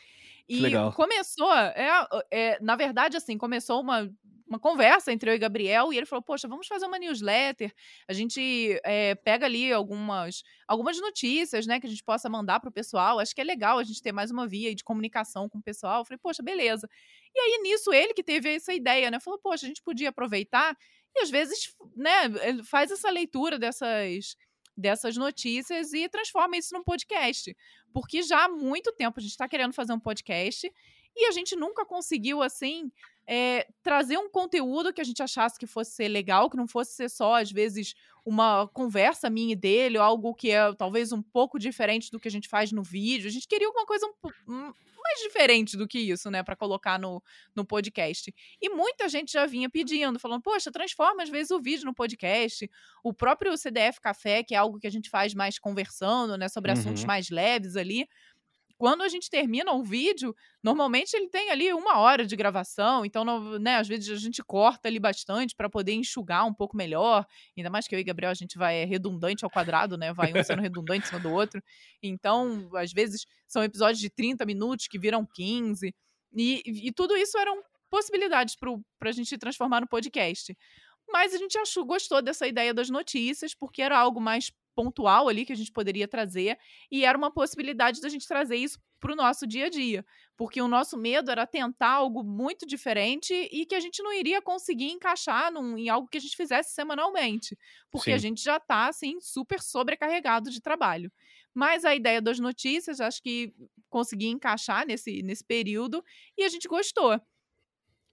B: E
A: Legal.
B: começou, é, é, na verdade, assim, começou uma, uma conversa entre eu e Gabriel e ele falou: Poxa, vamos fazer uma newsletter. A gente é, pega ali algumas, algumas notícias, né, que a gente possa mandar para o pessoal. Acho que é legal a gente ter mais uma via de comunicação com o pessoal. Eu falei: Poxa, beleza. E aí nisso ele que teve essa ideia, né? Falou: Poxa, a gente podia aproveitar e às vezes, né, faz essa leitura dessas dessas notícias e transforma isso num podcast. Porque já há muito tempo a gente está querendo fazer um podcast e a gente nunca conseguiu, assim, é, trazer um conteúdo que a gente achasse que fosse ser legal, que não fosse ser só, às vezes, uma conversa minha e dele, ou algo que é talvez um pouco diferente do que a gente faz no vídeo. A gente queria alguma coisa um, mais diferente do que isso, né, para colocar no, no podcast. E muita gente já vinha pedindo, falando, poxa, transforma às vezes o vídeo no podcast. O próprio CDF Café, que é algo que a gente faz mais conversando, né, sobre assuntos uhum. mais leves ali quando a gente termina o vídeo, normalmente ele tem ali uma hora de gravação, então, né, às vezes a gente corta ali bastante para poder enxugar um pouco melhor. Ainda mais que eu e Gabriel a gente vai é redundante ao quadrado, né? Vai um sendo redundante em cima do outro. Então, às vezes são episódios de 30 minutos que viram 15. E, e tudo isso eram possibilidades para a gente transformar no podcast. Mas a gente achou, gostou dessa ideia das notícias, porque era algo mais pontual ali que a gente poderia trazer, e era uma possibilidade da gente trazer isso para o nosso dia a dia, porque o nosso medo era tentar algo muito diferente e que a gente não iria conseguir encaixar num, em algo que a gente fizesse semanalmente, porque Sim. a gente já está assim super sobrecarregado de trabalho. Mas a ideia das notícias, acho que consegui encaixar nesse, nesse período e a gente gostou.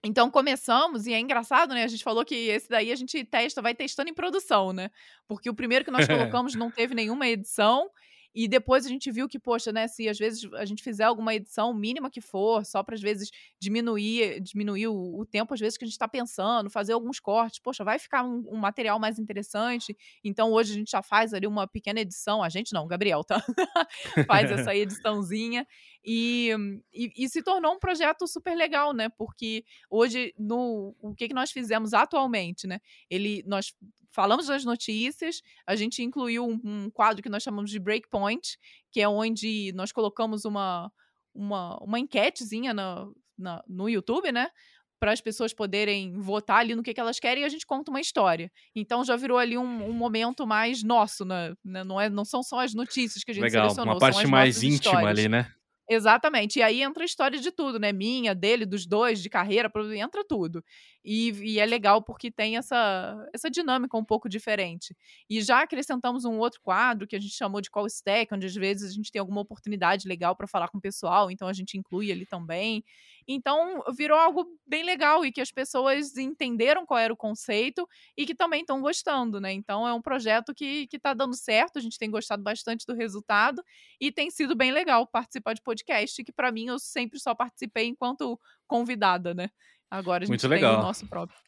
B: Então começamos, e é engraçado, né? A gente falou que esse daí a gente testa, vai testando em produção, né? Porque o primeiro que nós colocamos não teve nenhuma edição, e depois a gente viu que, poxa, né, se às vezes a gente fizer alguma edição mínima que for, só para às vezes diminuir, diminuir o, o, tempo, às vezes, que a gente está pensando, fazer alguns cortes, poxa, vai ficar um, um, material mais interessante. Então hoje a gente já faz ali uma pequena edição, a gente não, Gabriel, tá? faz essa ediçãozinha. E, e, e, se tornou um projeto super legal, né? Porque hoje, no, o que, que nós fizemos atualmente, né? Ele, nós falamos das notícias, a gente incluiu um, um, quadro que nós chamamos de Breakpoint, que é onde nós colocamos uma, uma, uma enquetezinha no, na, no YouTube, né? Para as pessoas poderem votar ali no que, que, elas querem e a gente conta uma história. Então já virou ali um, um momento mais nosso, né? Não, é, não são só as notícias que a gente
A: Legal,
B: selecionou.
A: Uma parte mais íntima
B: histórias.
A: ali, né?
B: Exatamente. E aí entra a história de tudo, né? Minha, dele, dos dois, de carreira, entra tudo. E, e, é legal porque tem essa, essa dinâmica um pouco diferente. E já acrescentamos um outro quadro que a gente chamou de call stack, onde às vezes a gente tem alguma oportunidade legal para falar com o pessoal, então a gente inclui ali também. Então virou algo bem legal e que as pessoas entenderam qual era o conceito e que também estão gostando, né? Então é um projeto que está dando certo, a gente tem gostado bastante do resultado e tem sido bem legal participar de podcast, que para mim eu sempre só participei enquanto convidada, né? Agora a gente
A: Muito legal.
B: tem o nosso próprio.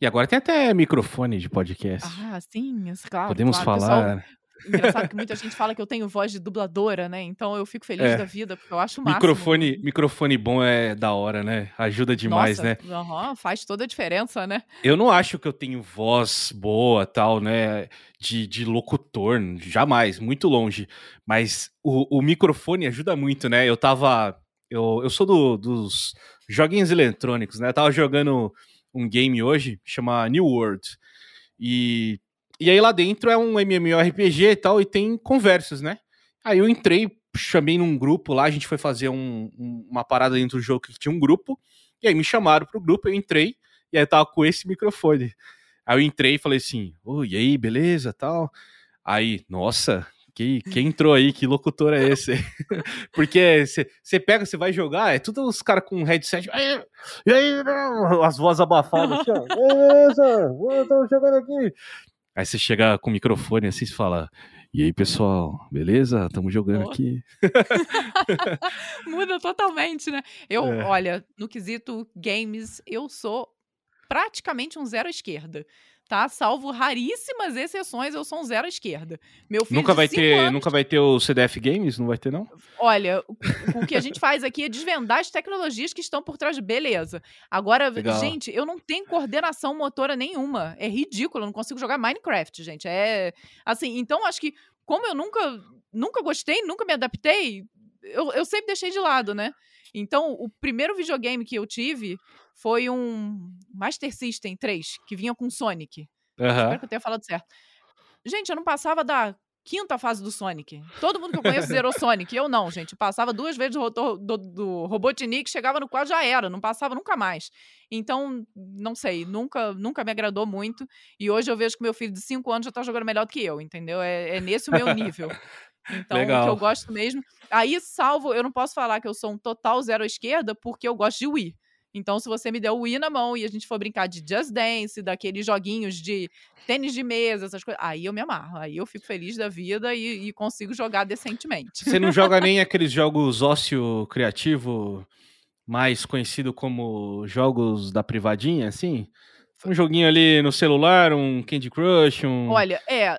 A: E agora tem até microfone de podcast.
B: Ah, sim, claro.
A: Podemos
B: claro.
A: falar.
B: Pessoal, engraçado que muita gente fala que eu tenho voz de dubladora, né? Então eu fico feliz é. da vida, porque eu acho máximo.
A: Microfone, microfone bom é da hora, né? Ajuda demais,
B: Nossa,
A: né?
B: Uhum, faz toda a diferença, né?
A: Eu não acho que eu tenho voz boa, tal, né? De, de locutor, jamais, muito longe. Mas o, o microfone ajuda muito, né? Eu tava. Eu, eu sou do, dos joguinhos eletrônicos, né? Eu tava jogando um game hoje, chama New World. E, e aí lá dentro é um MMORPG e tal, e tem conversas, né? Aí eu entrei, chamei num grupo lá, a gente foi fazer um, um, uma parada dentro do jogo que tinha um grupo, e aí me chamaram pro grupo, eu entrei, e aí eu tava com esse microfone. Aí eu entrei e falei assim, oh, e aí, beleza, tal. Aí, nossa, que, quem entrou aí? Que locutor é esse? Porque você pega, você vai jogar, é tudo os caras com headset. E aí, as vozes abafadas assim, ó. Beleza, estamos jogando aqui. Aí você chega com o microfone assim e fala. E aí, pessoal, beleza? Estamos jogando aqui.
B: Muda totalmente, né? Eu, é. olha, no quesito games, eu sou praticamente um zero à esquerda tá? Salvo raríssimas exceções, eu sou um zero à esquerda. Meu filho
A: nunca vai ter,
B: anos,
A: nunca vai ter o CDF Games, não vai ter não?
B: Olha, o, o, que a gente faz aqui é desvendar as tecnologias que estão por trás, beleza. Agora, Legal. gente, eu não tenho coordenação motora nenhuma. É ridículo, eu não consigo jogar Minecraft, gente. É assim, então acho que como eu nunca nunca gostei, nunca me adaptei, eu, eu sempre deixei de lado, né? Então, o primeiro videogame que eu tive foi um Master System 3, que vinha com Sonic. Uhum. Espero que eu tenha falado certo. Gente, eu não passava da quinta fase do Sonic. Todo mundo que eu conheço zerou Sonic. Eu não, gente. Passava duas vezes do, do, do Robotnik, chegava no qual já era. Não passava nunca mais. Então, não sei. Nunca, nunca me agradou muito. E hoje eu vejo que meu filho de 5 anos já tá jogando melhor do que eu, entendeu? É, é nesse o meu nível. Então, Legal. o que eu gosto mesmo. Aí, salvo, eu não posso falar que eu sou um total zero à esquerda, porque eu gosto de Wii. Então, se você me der o Wii na mão e a gente for brincar de Just Dance, daqueles joguinhos de tênis de mesa, essas coisas, aí eu me amarro. Aí eu fico feliz da vida e, e consigo jogar decentemente.
A: Você não joga nem aqueles jogos ócio criativo, mais conhecido como jogos da privadinha, assim? Um joguinho ali no celular, um Candy Crush, um.
B: Olha, é.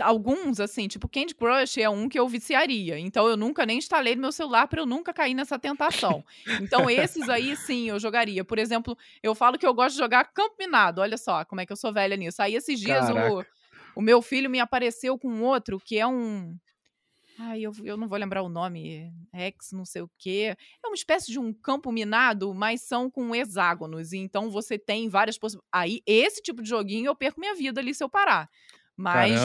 B: Alguns, assim, tipo, Candy Crush é um que eu viciaria. Então eu nunca nem instalei no meu celular para eu nunca cair nessa tentação. Então esses aí, sim, eu jogaria. Por exemplo, eu falo que eu gosto de jogar Campo Minado. Olha só como é que eu sou velha nisso. Aí esses dias o, o meu filho me apareceu com outro que é um. Ai, eu, eu não vou lembrar o nome. Rex, não sei o quê. É uma espécie de um campo minado, mas são com hexágonos. E então você tem várias possibilidades. Aí, esse tipo de joguinho eu perco minha vida ali se eu parar. Mas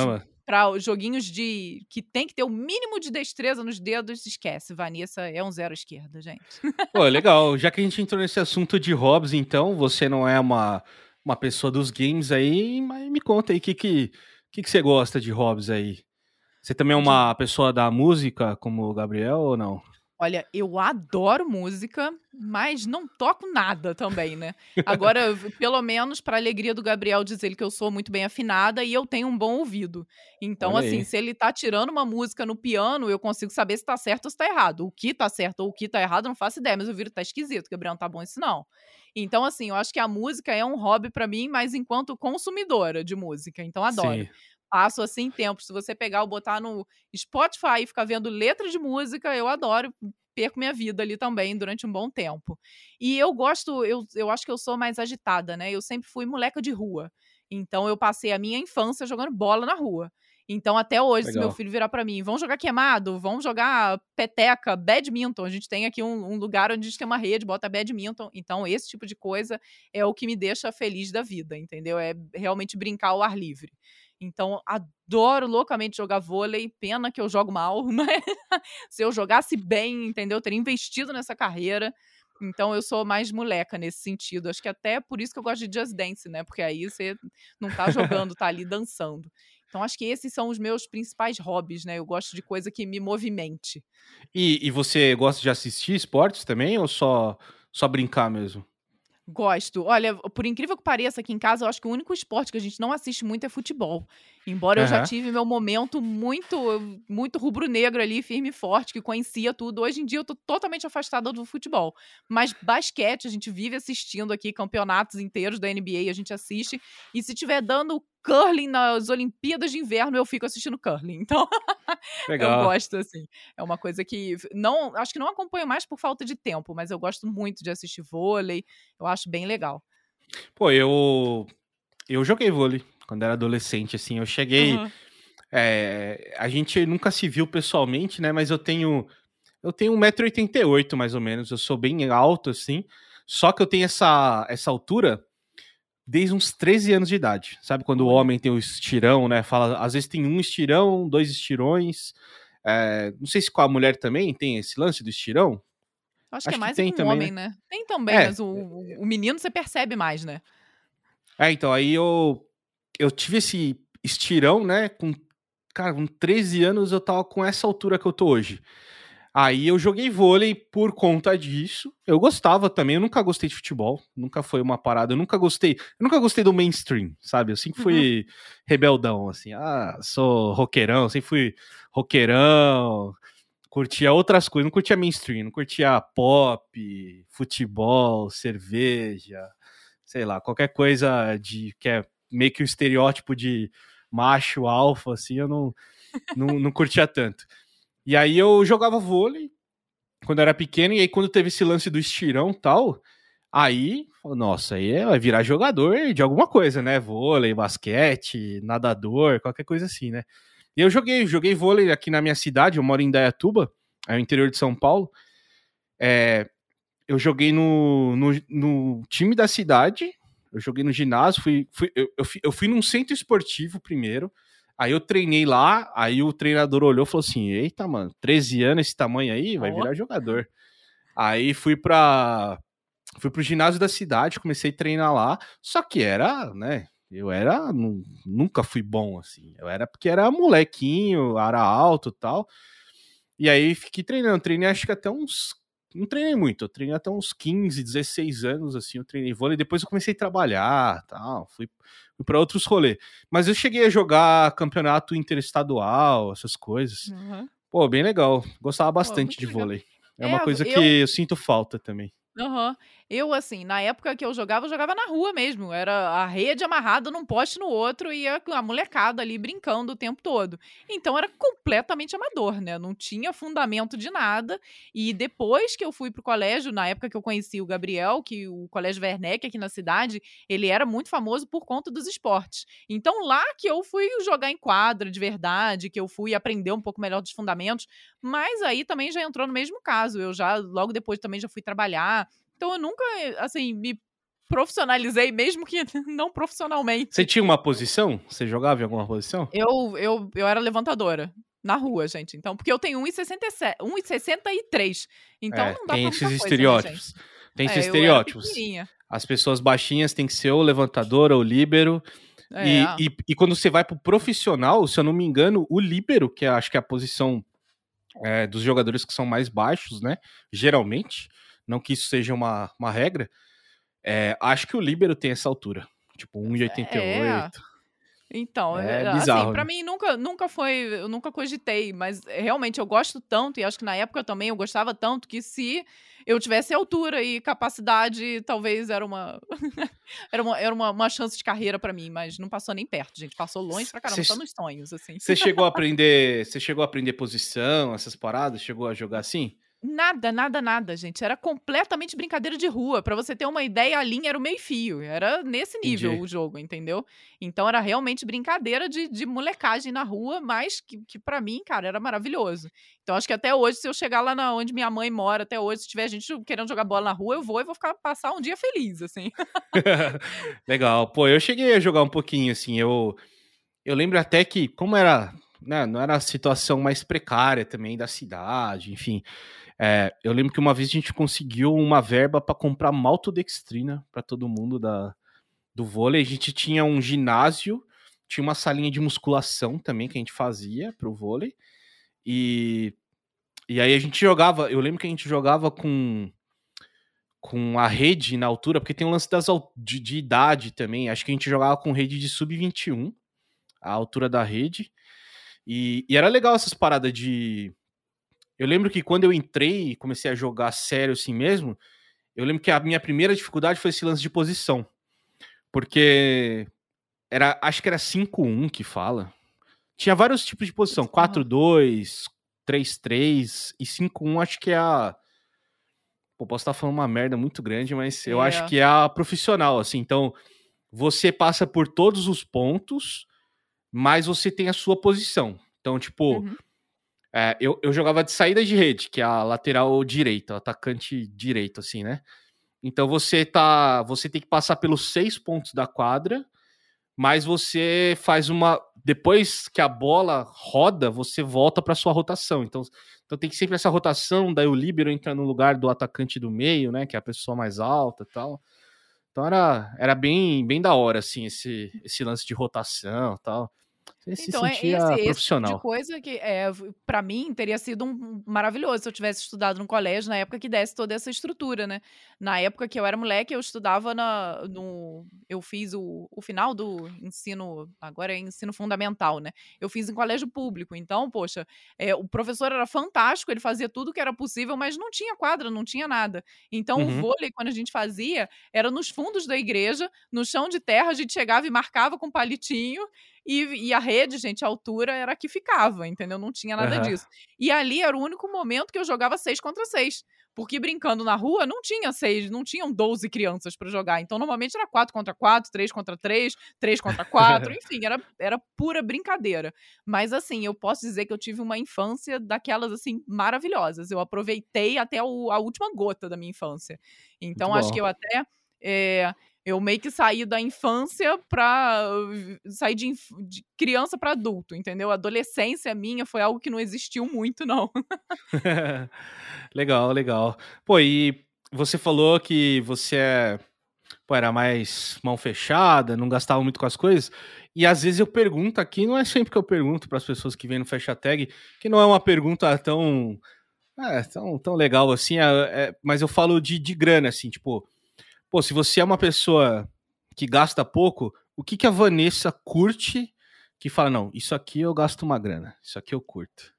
B: para joguinhos de que tem que ter o mínimo de destreza nos dedos, esquece. Vanessa é um zero esquerda, gente.
A: Pô, legal. Já que a gente entrou nesse assunto de hobbies, então, você não é uma, uma pessoa dos games aí, mas me conta aí o que, que, que, que você gosta de hobbies aí. Você também é uma pessoa da música, como o Gabriel, ou não?
B: Olha, eu adoro música, mas não toco nada também, né? Agora, pelo menos para alegria do Gabriel dizer que eu sou muito bem afinada e eu tenho um bom ouvido. Então, Olha assim, aí. se ele tá tirando uma música no piano, eu consigo saber se tá certo ou se tá errado. O que tá certo ou o que tá errado, eu não faço ideia, mas eu viro tá esquisito, Gabriel não tá bom isso não. Então, assim, eu acho que a música é um hobby para mim, mas enquanto consumidora de música. Então, adoro. Sim passo assim tempo. Se você pegar ou botar no Spotify e ficar vendo letra de música, eu adoro, perco minha vida ali também durante um bom tempo. E eu gosto, eu, eu acho que eu sou mais agitada, né? Eu sempre fui moleca de rua. Então eu passei a minha infância jogando bola na rua. Então, até hoje, Legal. se meu filho virar para mim, vamos jogar queimado, vamos jogar peteca, badminton. A gente tem aqui um, um, lugar onde a gente tem uma rede, bota badminton. Então, esse tipo de coisa é o que me deixa feliz da vida, entendeu? É realmente brincar ao ar livre. Então, adoro loucamente jogar vôlei. Pena que eu jogo mal, mas se eu jogasse bem, entendeu? Eu teria investido nessa carreira. Então eu sou mais moleca nesse sentido. Acho que até por isso que eu gosto de Just Dance, né? Porque aí você não tá jogando, tá ali dançando. Então acho que esses são os meus principais hobbies, né? Eu gosto de coisa que me movimente.
A: E, e você gosta de assistir esportes também ou só, só brincar mesmo?
B: Gosto. Olha, por incrível que pareça, aqui em casa, eu acho que o único esporte que a gente não assiste muito é futebol. Embora uhum. eu já tive meu momento muito, muito rubro-negro ali, firme e forte, que conhecia tudo. Hoje em dia eu tô totalmente afastada do futebol. Mas basquete, a gente vive assistindo aqui campeonatos inteiros da NBA, a gente assiste. E se tiver dando curling nas Olimpíadas de Inverno, eu fico assistindo curling. Então, eu gosto, assim. É uma coisa que não. Acho que não acompanho mais por falta de tempo, mas eu gosto muito de assistir vôlei. Eu acho bem legal.
A: Pô, eu. Eu joguei vôlei quando era adolescente, assim. Eu cheguei. Uhum. É, a gente nunca se viu pessoalmente, né? Mas eu tenho. Eu tenho 1,88m mais ou menos. Eu sou bem alto, assim. Só que eu tenho essa, essa altura desde uns 13 anos de idade. Sabe quando o homem tem o estirão, né? Fala, às vezes tem um estirão, dois estirões. É, não sei se com a mulher também tem esse lance do estirão.
B: Acho, Acho que é mais que tem um também, homem, né? né? Tem também, é. mas o, o menino você percebe mais, né?
A: É, então, aí eu eu tive esse estirão, né? Com, cara, com 13 anos eu tava com essa altura que eu tô hoje. Aí eu joguei vôlei por conta disso. Eu gostava também, eu nunca gostei de futebol, nunca foi uma parada, eu nunca gostei, eu nunca gostei do mainstream, sabe? Eu sempre fui uhum. rebeldão, assim, ah, sou roqueirão, sempre fui roqueirão, curtia outras coisas, não curtia mainstream, não curtia pop, futebol, cerveja, sei lá, qualquer coisa de que é meio que o estereótipo de macho, alfa, assim, eu não, não, não curtia tanto. E aí eu jogava vôlei quando era pequeno, e aí quando teve esse lance do estirão tal, aí, nossa, aí é, virar jogador de alguma coisa, né? Vôlei, basquete, nadador, qualquer coisa assim, né? E eu joguei, joguei vôlei aqui na minha cidade, eu moro em Dayatuba, é o interior de São Paulo. É, eu joguei no, no, no, time da cidade, eu joguei no ginásio, fui, fui, eu, eu, fui, eu fui num centro esportivo primeiro, aí eu treinei lá, aí o treinador olhou e falou assim, eita, mano, 13 anos esse tamanho aí, vai virar jogador. Aí fui pra, fui pro ginásio da cidade, comecei a treinar lá, só que era, né, eu era, nunca fui bom, assim, eu era porque era molequinho, era alto e tal, e aí fiquei treinando, treinei acho que até uns. Não treinei muito, eu treinei até uns 15, 16 anos, assim, eu treinei vôlei, depois eu comecei a trabalhar, tal, fui, fui para outros rolês. Mas eu cheguei a jogar campeonato interestadual, essas coisas. Uhum. Pô, bem legal, gostava bastante Pô, de legal. vôlei. É, é, uma coisa eu... que eu sinto falta também.
B: Aham. Eu, assim, na época que eu jogava, eu jogava na rua mesmo. Era a rede amarrada num poste no outro e a, a molecada ali brincando o tempo todo. Então era completamente amador, né? Não tinha fundamento de nada. E depois que eu fui pro colégio, na época que eu conheci o Gabriel, que o Colégio Werneck aqui na cidade, ele era muito famoso por conta dos esportes. Então lá que eu fui jogar em quadra de verdade, que eu fui aprender um pouco melhor dos fundamentos. Mas aí também já entrou no mesmo caso. Eu já, logo depois, também já fui trabalhar então eu nunca, assim, me profissionalizei, mesmo que não profissionalmente.
A: Você tinha uma posição? Você jogava em alguma posição?
B: Eu, eu, eu era levantadora. Na rua, gente. Então, porque eu tenho 1,63. Então é, não dá
A: tem
B: pra
A: esses coisa, né, estereótipos. Né, tem esses é, estereótipos. As pessoas baixinhas têm que ser ou levantadora ou líbero. É. E, e, e, quando você vai pro profissional, se eu não me engano, o líbero, que é, acho que é a posição é, dos jogadores que são mais baixos, né? Geralmente, não que isso seja uma, uma regra, é, acho que o Líbero tem essa altura. Tipo, 1,88. É.
B: Então, é assim, bizarro, pra né? mim nunca, nunca foi, eu nunca cogitei, mas realmente eu gosto tanto, e acho que na época também eu gostava tanto, que se eu tivesse altura e capacidade, talvez era uma era uma, era uma, uma chance de carreira para mim, mas não passou nem perto, gente, passou longe pra caramba, só nos sonhos, assim.
A: Você chegou a aprender, você chegou a aprender posição, essas paradas, chegou a jogar assim?
B: Nada, nada, nada, gente. Era completamente brincadeira de rua. Para você ter uma ideia, a linha era o meio-fio. Era nesse nível Entendi. o jogo, entendeu? Então era realmente brincadeira de, de molecagem na rua, mas que, que para mim, cara, era maravilhoso. Então acho que até hoje, se eu chegar lá na, onde minha mãe mora, até hoje, se tiver gente querendo jogar bola na rua, eu vou e vou ficar passar um dia feliz, assim.
A: Legal. Pô, eu cheguei a jogar um pouquinho, assim. Eu, eu lembro até que, como era. Né, não era a situação mais precária também da cidade, enfim. É, eu lembro que uma vez a gente conseguiu uma verba para comprar maltodextrina para todo mundo da, do vôlei. A gente tinha um ginásio, tinha uma salinha de musculação também que a gente fazia pro vôlei. E, e aí a gente jogava, eu lembro que a gente jogava com com a rede na altura, porque tem um lance das, de, de idade também. Acho que a gente jogava com rede de sub-21, a altura da rede. E, e, era legal essas paradas de, eu lembro que quando eu entrei e comecei a jogar sério assim mesmo, eu lembro que a minha primeira dificuldade foi esse lance de posição. Porque era, acho que era 5-1 que fala. Tinha vários tipos de posição, 4-2, 3-3 e 5-1 acho que é a Pô, posso estar falando uma merda muito grande, mas eu é. acho que é a profissional, assim. Então, você passa por todos os pontos, mas você tem a sua posição. Então, tipo, uhum. É, eu, eu jogava de saída de rede, que é a lateral direita, atacante direito, assim, né? Então você tá. Você tem que passar pelos seis pontos da quadra, mas você faz uma. Depois que a bola roda, você volta para sua rotação. Então, então tem que sempre essa rotação, daí o líbero entra no lugar do atacante do meio, né? Que é a pessoa mais alta tal. Então era, era bem, bem da hora, assim, esse, esse lance de rotação tal. Você se então, é sentia é esse, profissional.
B: Esse tipo de coisa que, é, para mim, teria sido um, maravilhoso se eu tivesse estudado no colégio na época que desse toda essa estrutura, né? Na época que eu era moleque, eu estudava na, no. Eu fiz o, o final do ensino. Agora é ensino fundamental, né? Eu fiz em colégio público. Então, poxa, é, o professor era fantástico, ele fazia tudo que era possível, mas não tinha quadra, não tinha nada. Então, uhum. o vôlei, quando a gente fazia, era nos fundos da igreja, no chão de terra, a gente chegava e marcava com palitinho e, e, a rede, gente, a altura era a que ficava, entendeu? Não tinha nada uhum. disso. E ali era o único momento que eu jogava seis contra seis. Porque brincando na rua não tinha seis, não tinham 12 crianças para jogar. Então, normalmente era quatro contra quatro, três contra três, três contra quatro, enfim, era, era pura brincadeira. Mas assim, eu posso dizer que eu tive uma infância daquelas assim maravilhosas. Eu aproveitei até o, a última gota da minha infância. Então, acho que eu até. É, eu meio que saí da infância pra. sair de, de criança para adulto, entendeu? A adolescência minha foi algo que não existiu muito, não.
A: legal, legal. Pô, e você falou que você é, pô, era mais mão fechada, não gastava muito com as coisas. E às vezes eu pergunto aqui, não é sempre que eu pergunto para as pessoas que vêm no Fecha Tag, que não é uma pergunta tão. É, tão, tão legal assim, é, é, mas eu falo de, de grana, assim, tipo Pô, se você é uma pessoa que gasta pouco, o que, que a Vanessa curte que fala, não, isso aqui eu gasto uma grana, isso aqui eu curto?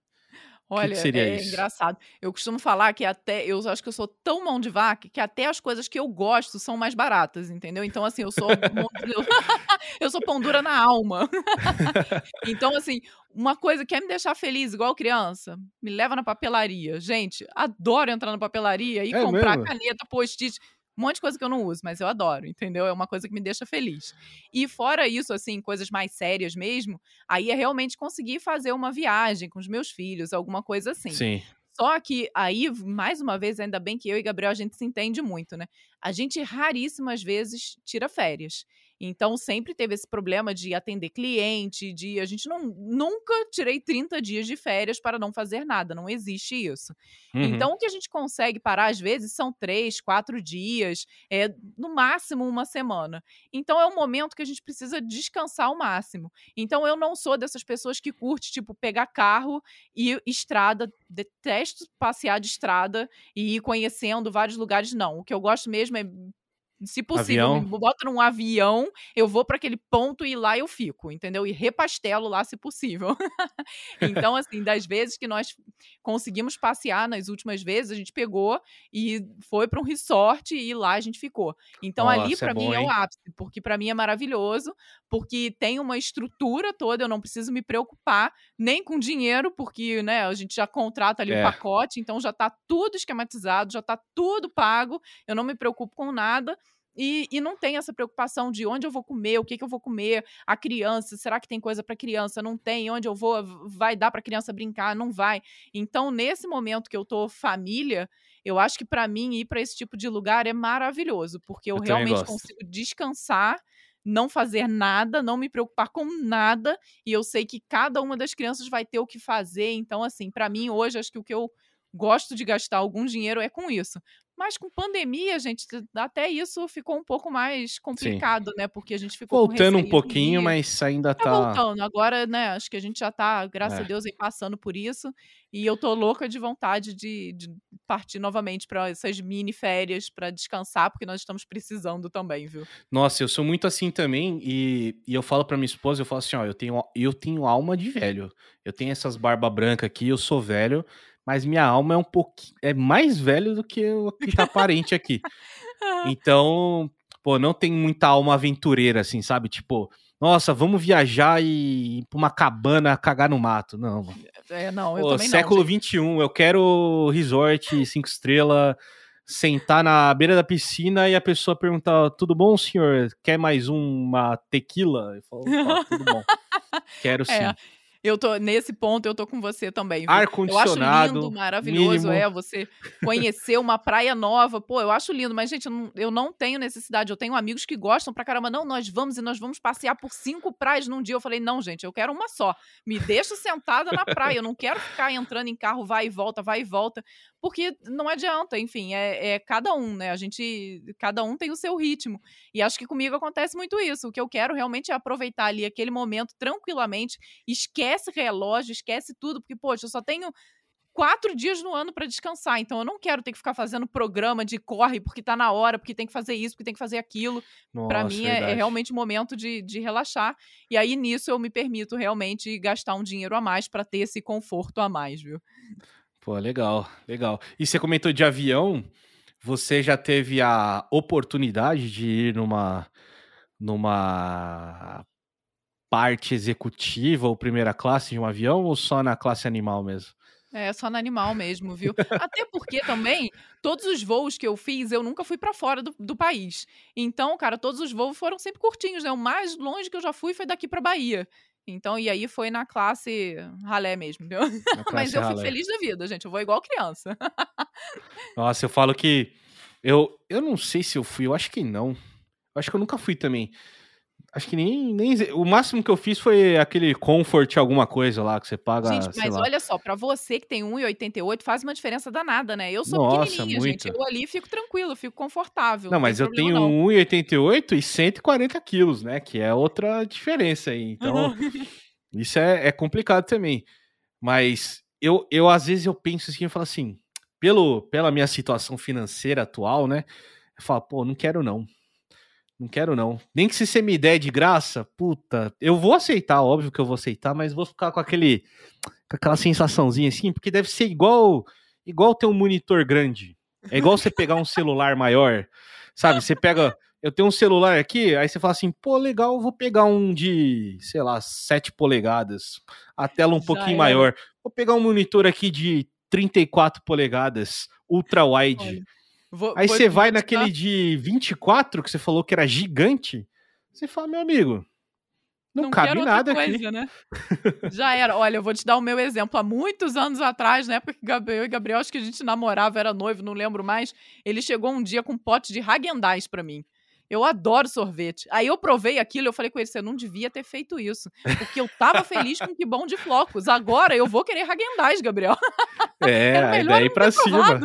B: Olha, que que seria é isso? engraçado. Eu costumo falar que até eu acho que eu sou tão mão de vaca que até as coisas que eu gosto são mais baratas, entendeu? Então assim, eu sou eu sou pão dura na alma. então assim, uma coisa que quer me deixar feliz igual criança, me leva na papelaria. Gente, adoro entrar na papelaria e é comprar mesmo? caneta, post-it. Um monte de coisa que eu não uso, mas eu adoro, entendeu? É uma coisa que me deixa feliz. E fora isso, assim, coisas mais sérias mesmo, aí é realmente conseguir fazer uma viagem com os meus filhos, alguma coisa assim.
A: Sim.
B: Só que aí, mais uma vez, ainda bem que eu e Gabriel a gente se entende muito, né? A gente raríssimas vezes tira férias. Então sempre teve esse problema de atender cliente, de a gente não nunca tirei 30 dias de férias para não fazer nada, não existe isso. Uhum. Então o que a gente consegue parar às vezes são três, quatro dias, é no máximo uma semana. Então é um momento que a gente precisa descansar ao máximo. Então eu não sou dessas pessoas que curte tipo pegar carro e estrada, detesto passear de estrada e ir conhecendo vários lugares não. O que eu gosto mesmo é se possível, avião. me bota num avião, eu vou para aquele ponto e lá eu fico, entendeu? E repastelo lá se possível. então, assim, das vezes que nós conseguimos passear nas últimas vezes, a gente pegou e foi para um resort e lá a gente ficou. Então, Nossa, ali para é mim é o ápice, porque para mim é maravilhoso, porque tem uma estrutura toda, eu não preciso me preocupar nem com dinheiro, porque, né, a gente já contrata ali o é. um pacote, então já tá tudo esquematizado, já tá tudo pago, eu não me preocupo com nada. E, e, não tem essa preocupação de onde eu vou comer, o que, que eu vou comer, a criança, será que tem coisa para criança? Não tem, onde eu vou, vai dar para criança brincar? Não vai. Então, nesse momento que eu tô família, eu acho que para mim ir para esse tipo de lugar é maravilhoso, porque eu, eu realmente consigo descansar, não fazer nada, não me preocupar com nada, e eu sei que cada uma das crianças vai ter o que fazer. Então, assim, para mim hoje acho que o que eu gosto de gastar algum dinheiro é com isso. Mas com pandemia, gente, até isso ficou um pouco mais complicado, Sim. né? Porque a gente ficou
A: voltando um pouquinho, mas ainda tá...
B: tá voltando. Agora, né, acho que a gente já tá, graças é. a Deus, aí passando por isso. E eu tô louca de vontade de, de partir novamente para essas mini férias para descansar, porque nós estamos precisando também, viu?
A: Nossa, eu sou muito assim também e, e eu falo para minha esposa, eu falo assim, ó, eu tenho eu tenho alma de velho. Eu tenho essas barba branca aqui, eu sou velho, mas minha alma é um pouquinho. é mais velho do que o que tá aparente aqui. Então, pô, não tem muita alma aventureira, assim, sabe? Tipo, nossa, vamos viajar e ir pra uma cabana cagar no mato. Não,
B: É, não, eu pô, também
A: século não. XXI, eu quero resort, cinco estrelas, sentar na beira da piscina e a pessoa perguntar: tudo bom, senhor? Quer mais uma tequila? Eu falo, tudo bom. Quero é, sim. É.
B: Eu tô nesse ponto, eu tô com você também.
A: Ar condicionado.
B: Eu acho lindo, maravilhoso, mínimo. é você conhecer uma praia nova. Pô, eu acho lindo, mas gente, eu não, eu não, tenho necessidade. Eu tenho amigos que gostam pra caramba. Não, nós vamos e nós vamos passear por cinco praias num dia. Eu falei, não, gente, eu quero uma só. Me deixa sentada na praia. Eu não quero ficar entrando em carro, vai e volta, vai e volta porque não adianta, enfim, é, é, cada um, né? A gente, cada um tem o seu ritmo. E acho que comigo acontece muito isso. O que eu quero realmente é aproveitar ali aquele momento tranquilamente, esquece relógio, esquece tudo, porque, poxa, eu só tenho quatro dias no ano para descansar. Então eu não quero ter que ficar fazendo programa de corre porque tá na hora, porque tem que fazer isso, porque tem que fazer aquilo. Para mim é, é, realmente o momento de, de relaxar. E aí nisso eu me permito realmente gastar um dinheiro a mais para ter esse conforto a mais, viu?
A: Pô, legal, legal. E você comentou de avião, você já teve a oportunidade de ir numa numa parte executiva ou primeira classe de um avião ou só na classe animal mesmo?
B: É, só no animal mesmo, viu? Até porque também, todos os voos que eu fiz, eu nunca fui para fora do, do, país. Então, cara, todos os voos foram sempre curtinhos, né? O mais longe que eu já fui foi daqui para Bahia. Então, e aí foi na classe ralé mesmo, entendeu? Mas eu fui feliz da vida, gente. Eu vou igual criança.
A: Nossa, eu falo que. Eu, eu não sei se eu fui, eu acho que não. Eu acho que eu nunca fui também. Acho que nem, nem. O máximo que eu fiz foi aquele comfort, alguma coisa lá que você paga.
B: Gente, mas
A: lá.
B: olha só, pra você que tem 1,88, faz uma diferença danada, né? Eu sou Nossa, pequenininha, muito. gente. Eu ali fico tranquilo, fico confortável.
A: Não, não mas eu tenho 1,88 e 140 quilos, né? Que é outra diferença aí. Então, isso é, é complicado também. Mas eu, eu, às vezes, eu penso assim, eu falo assim, pelo, pela minha situação financeira atual, né? Eu falo, pô, não quero não não quero, não. Nem que se você me der de graça, puta, eu vou aceitar, óbvio que eu vou aceitar, mas vou ficar com aquele. com aquela sensaçãozinha assim, porque deve ser igual. igual ter um monitor grande. É igual você pegar um celular maior. Sabe? Você pega. Eu tenho um celular aqui, aí você fala assim, pô, legal, vou pegar um de, sei lá, 7 polegadas. A tela um Já pouquinho é. maior. Vou pegar um monitor aqui de 34 polegadas, ultra wide. Olha Vou, Aí você vai naquele de 24 que você falou que era gigante. Você fala, meu amigo, não, não cabe nada coisa, aqui. Né?
B: Já era. Olha, eu vou te dar o meu exemplo. Há muitos anos atrás, na época que Gabriel e Gabriel, acho que a gente namorava, era noivo, não lembro mais. Ele chegou um dia com um pote de Häagen-Dazs pra mim. Eu adoro sorvete. Aí eu provei aquilo, eu falei com ele, você não devia ter feito isso. Porque eu tava feliz com que bom de flocos. Agora eu vou querer Häagen-Dazs, Gabriel.
A: É, daí pra cima.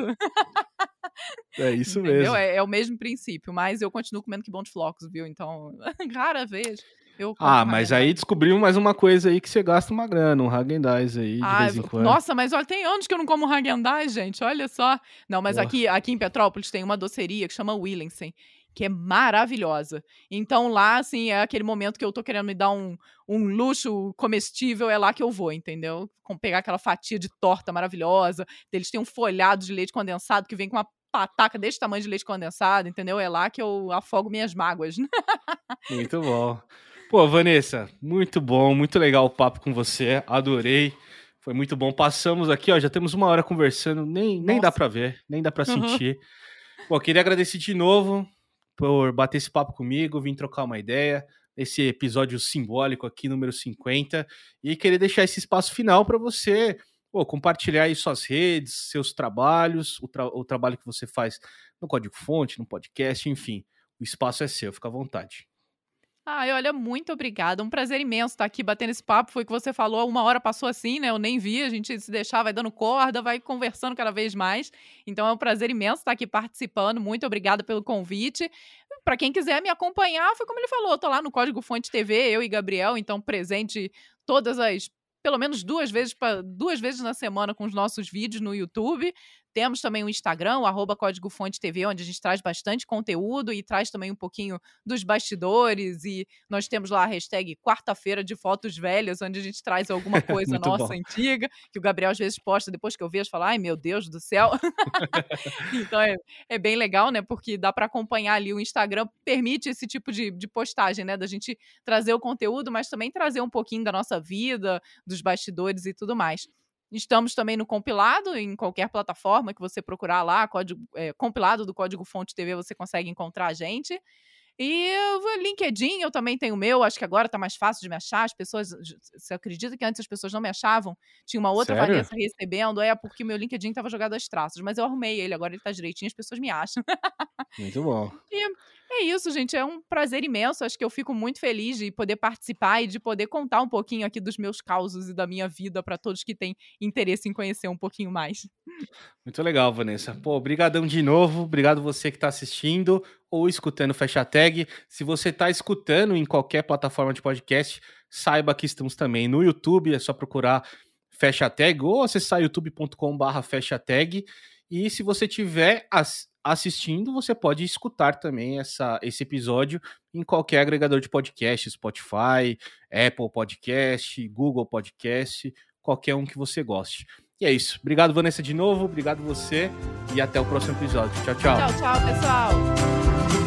A: É isso Entendeu? mesmo.
B: É, é, o mesmo princípio, mas eu continuo comendo que bom de flocos, viu? Então, rara vez. Eu
A: ah, mas aí descobrimos mais uma coisa aí que você gasta uma grana, um Häagen-Dazs aí, de ah, vez em quando.
B: Nossa, mas olha, tem anos que eu não como Häagen-Dazs, gente, olha só. Não, mas aqui, aqui em Petrópolis tem uma doceria que chama Williamson, que é maravilhosa. Então lá, assim, é aquele momento que eu tô querendo me dar um, um luxo comestível, é lá que eu vou, entendeu? Com pegar aquela fatia de torta maravilhosa, eles têm um folhado de leite condensado que vem com uma pataca desse tamanho de leite condensado, entendeu? É lá que eu afogo minhas mágoas.
A: muito bom. Pô, Vanessa, muito bom, muito legal o papo com você, adorei. Foi muito bom. Passamos aqui, ó, já temos uma hora conversando, nem, nem dá para ver, nem dá para uhum. sentir. Pô, queria agradecer de novo por bater esse papo comigo, vir trocar uma ideia, esse episódio simbólico aqui, número 50, e querer deixar esse espaço final para você pô, compartilhar aí suas redes, seus trabalhos, o, tra o trabalho que você faz no Código Fonte, no podcast, enfim. O espaço é seu, fica à vontade.
B: Ai, olha, muito obrigada. Um prazer imenso estar aqui batendo esse papo. Foi o que você falou, uma hora passou assim, né? Eu nem vi, a gente se deixar, vai dando corda, vai conversando cada vez mais. Então é um prazer imenso estar aqui participando. Muito obrigada pelo convite. Para quem quiser me acompanhar, foi como ele falou, eu tô lá no Código Fonte TV, eu e Gabriel, então presente todas as pelo menos duas vezes, duas vezes na semana com os nossos vídeos no YouTube. Temos também o Instagram, o arroba Código Fonte TV, onde a gente traz bastante conteúdo e traz também um pouquinho dos bastidores. E nós temos lá a hashtag quarta-feira de fotos velhas, onde a gente traz alguma coisa nossa bom. antiga, que o Gabriel às vezes posta depois que eu vejo, fala, ai meu Deus do céu. então é, é bem legal, né? Porque dá para acompanhar ali o Instagram, permite esse tipo de, de postagem, né? Da gente trazer o conteúdo, mas também trazer um pouquinho da nossa vida, dos bastidores e tudo mais. Estamos também no compilado, em qualquer plataforma que você procurar lá, código, é, compilado do Código Fonte TV, você consegue encontrar a gente. E LinkedIn, eu também tenho o meu, acho que agora tá mais fácil de me achar. As pessoas. Você acredita que antes as pessoas não me achavam? Tinha uma outra
A: Sério?
B: Vanessa recebendo, é porque meu LinkedIn tava jogado às traças. Mas eu arrumei ele, agora ele tá direitinho, as pessoas me acham.
A: Muito bom.
B: E é isso, gente. É um prazer imenso. Acho que eu fico muito feliz de poder participar e de poder contar um pouquinho aqui dos meus causos e da minha vida para todos que têm interesse em conhecer um pouquinho mais.
A: Muito legal, Vanessa. Pô, obrigadão de novo. Obrigado você que está assistindo ou escutando Fecha Tag. Se você está escutando em qualquer plataforma de podcast, saiba que estamos também no YouTube. É só procurar Fecha Tag ou acessar youtube.com/barra Fecha Tag. E se você tiver as assistindo, você pode escutar também essa, esse episódio em qualquer agregador de podcast, Spotify, Apple Podcast, Google Podcast, qualquer um que você goste. E é isso. Obrigado, Vanessa, de novo. Obrigado você. E até o próximo episódio. Tchau, tchau.
B: Tchau, tchau, pessoal.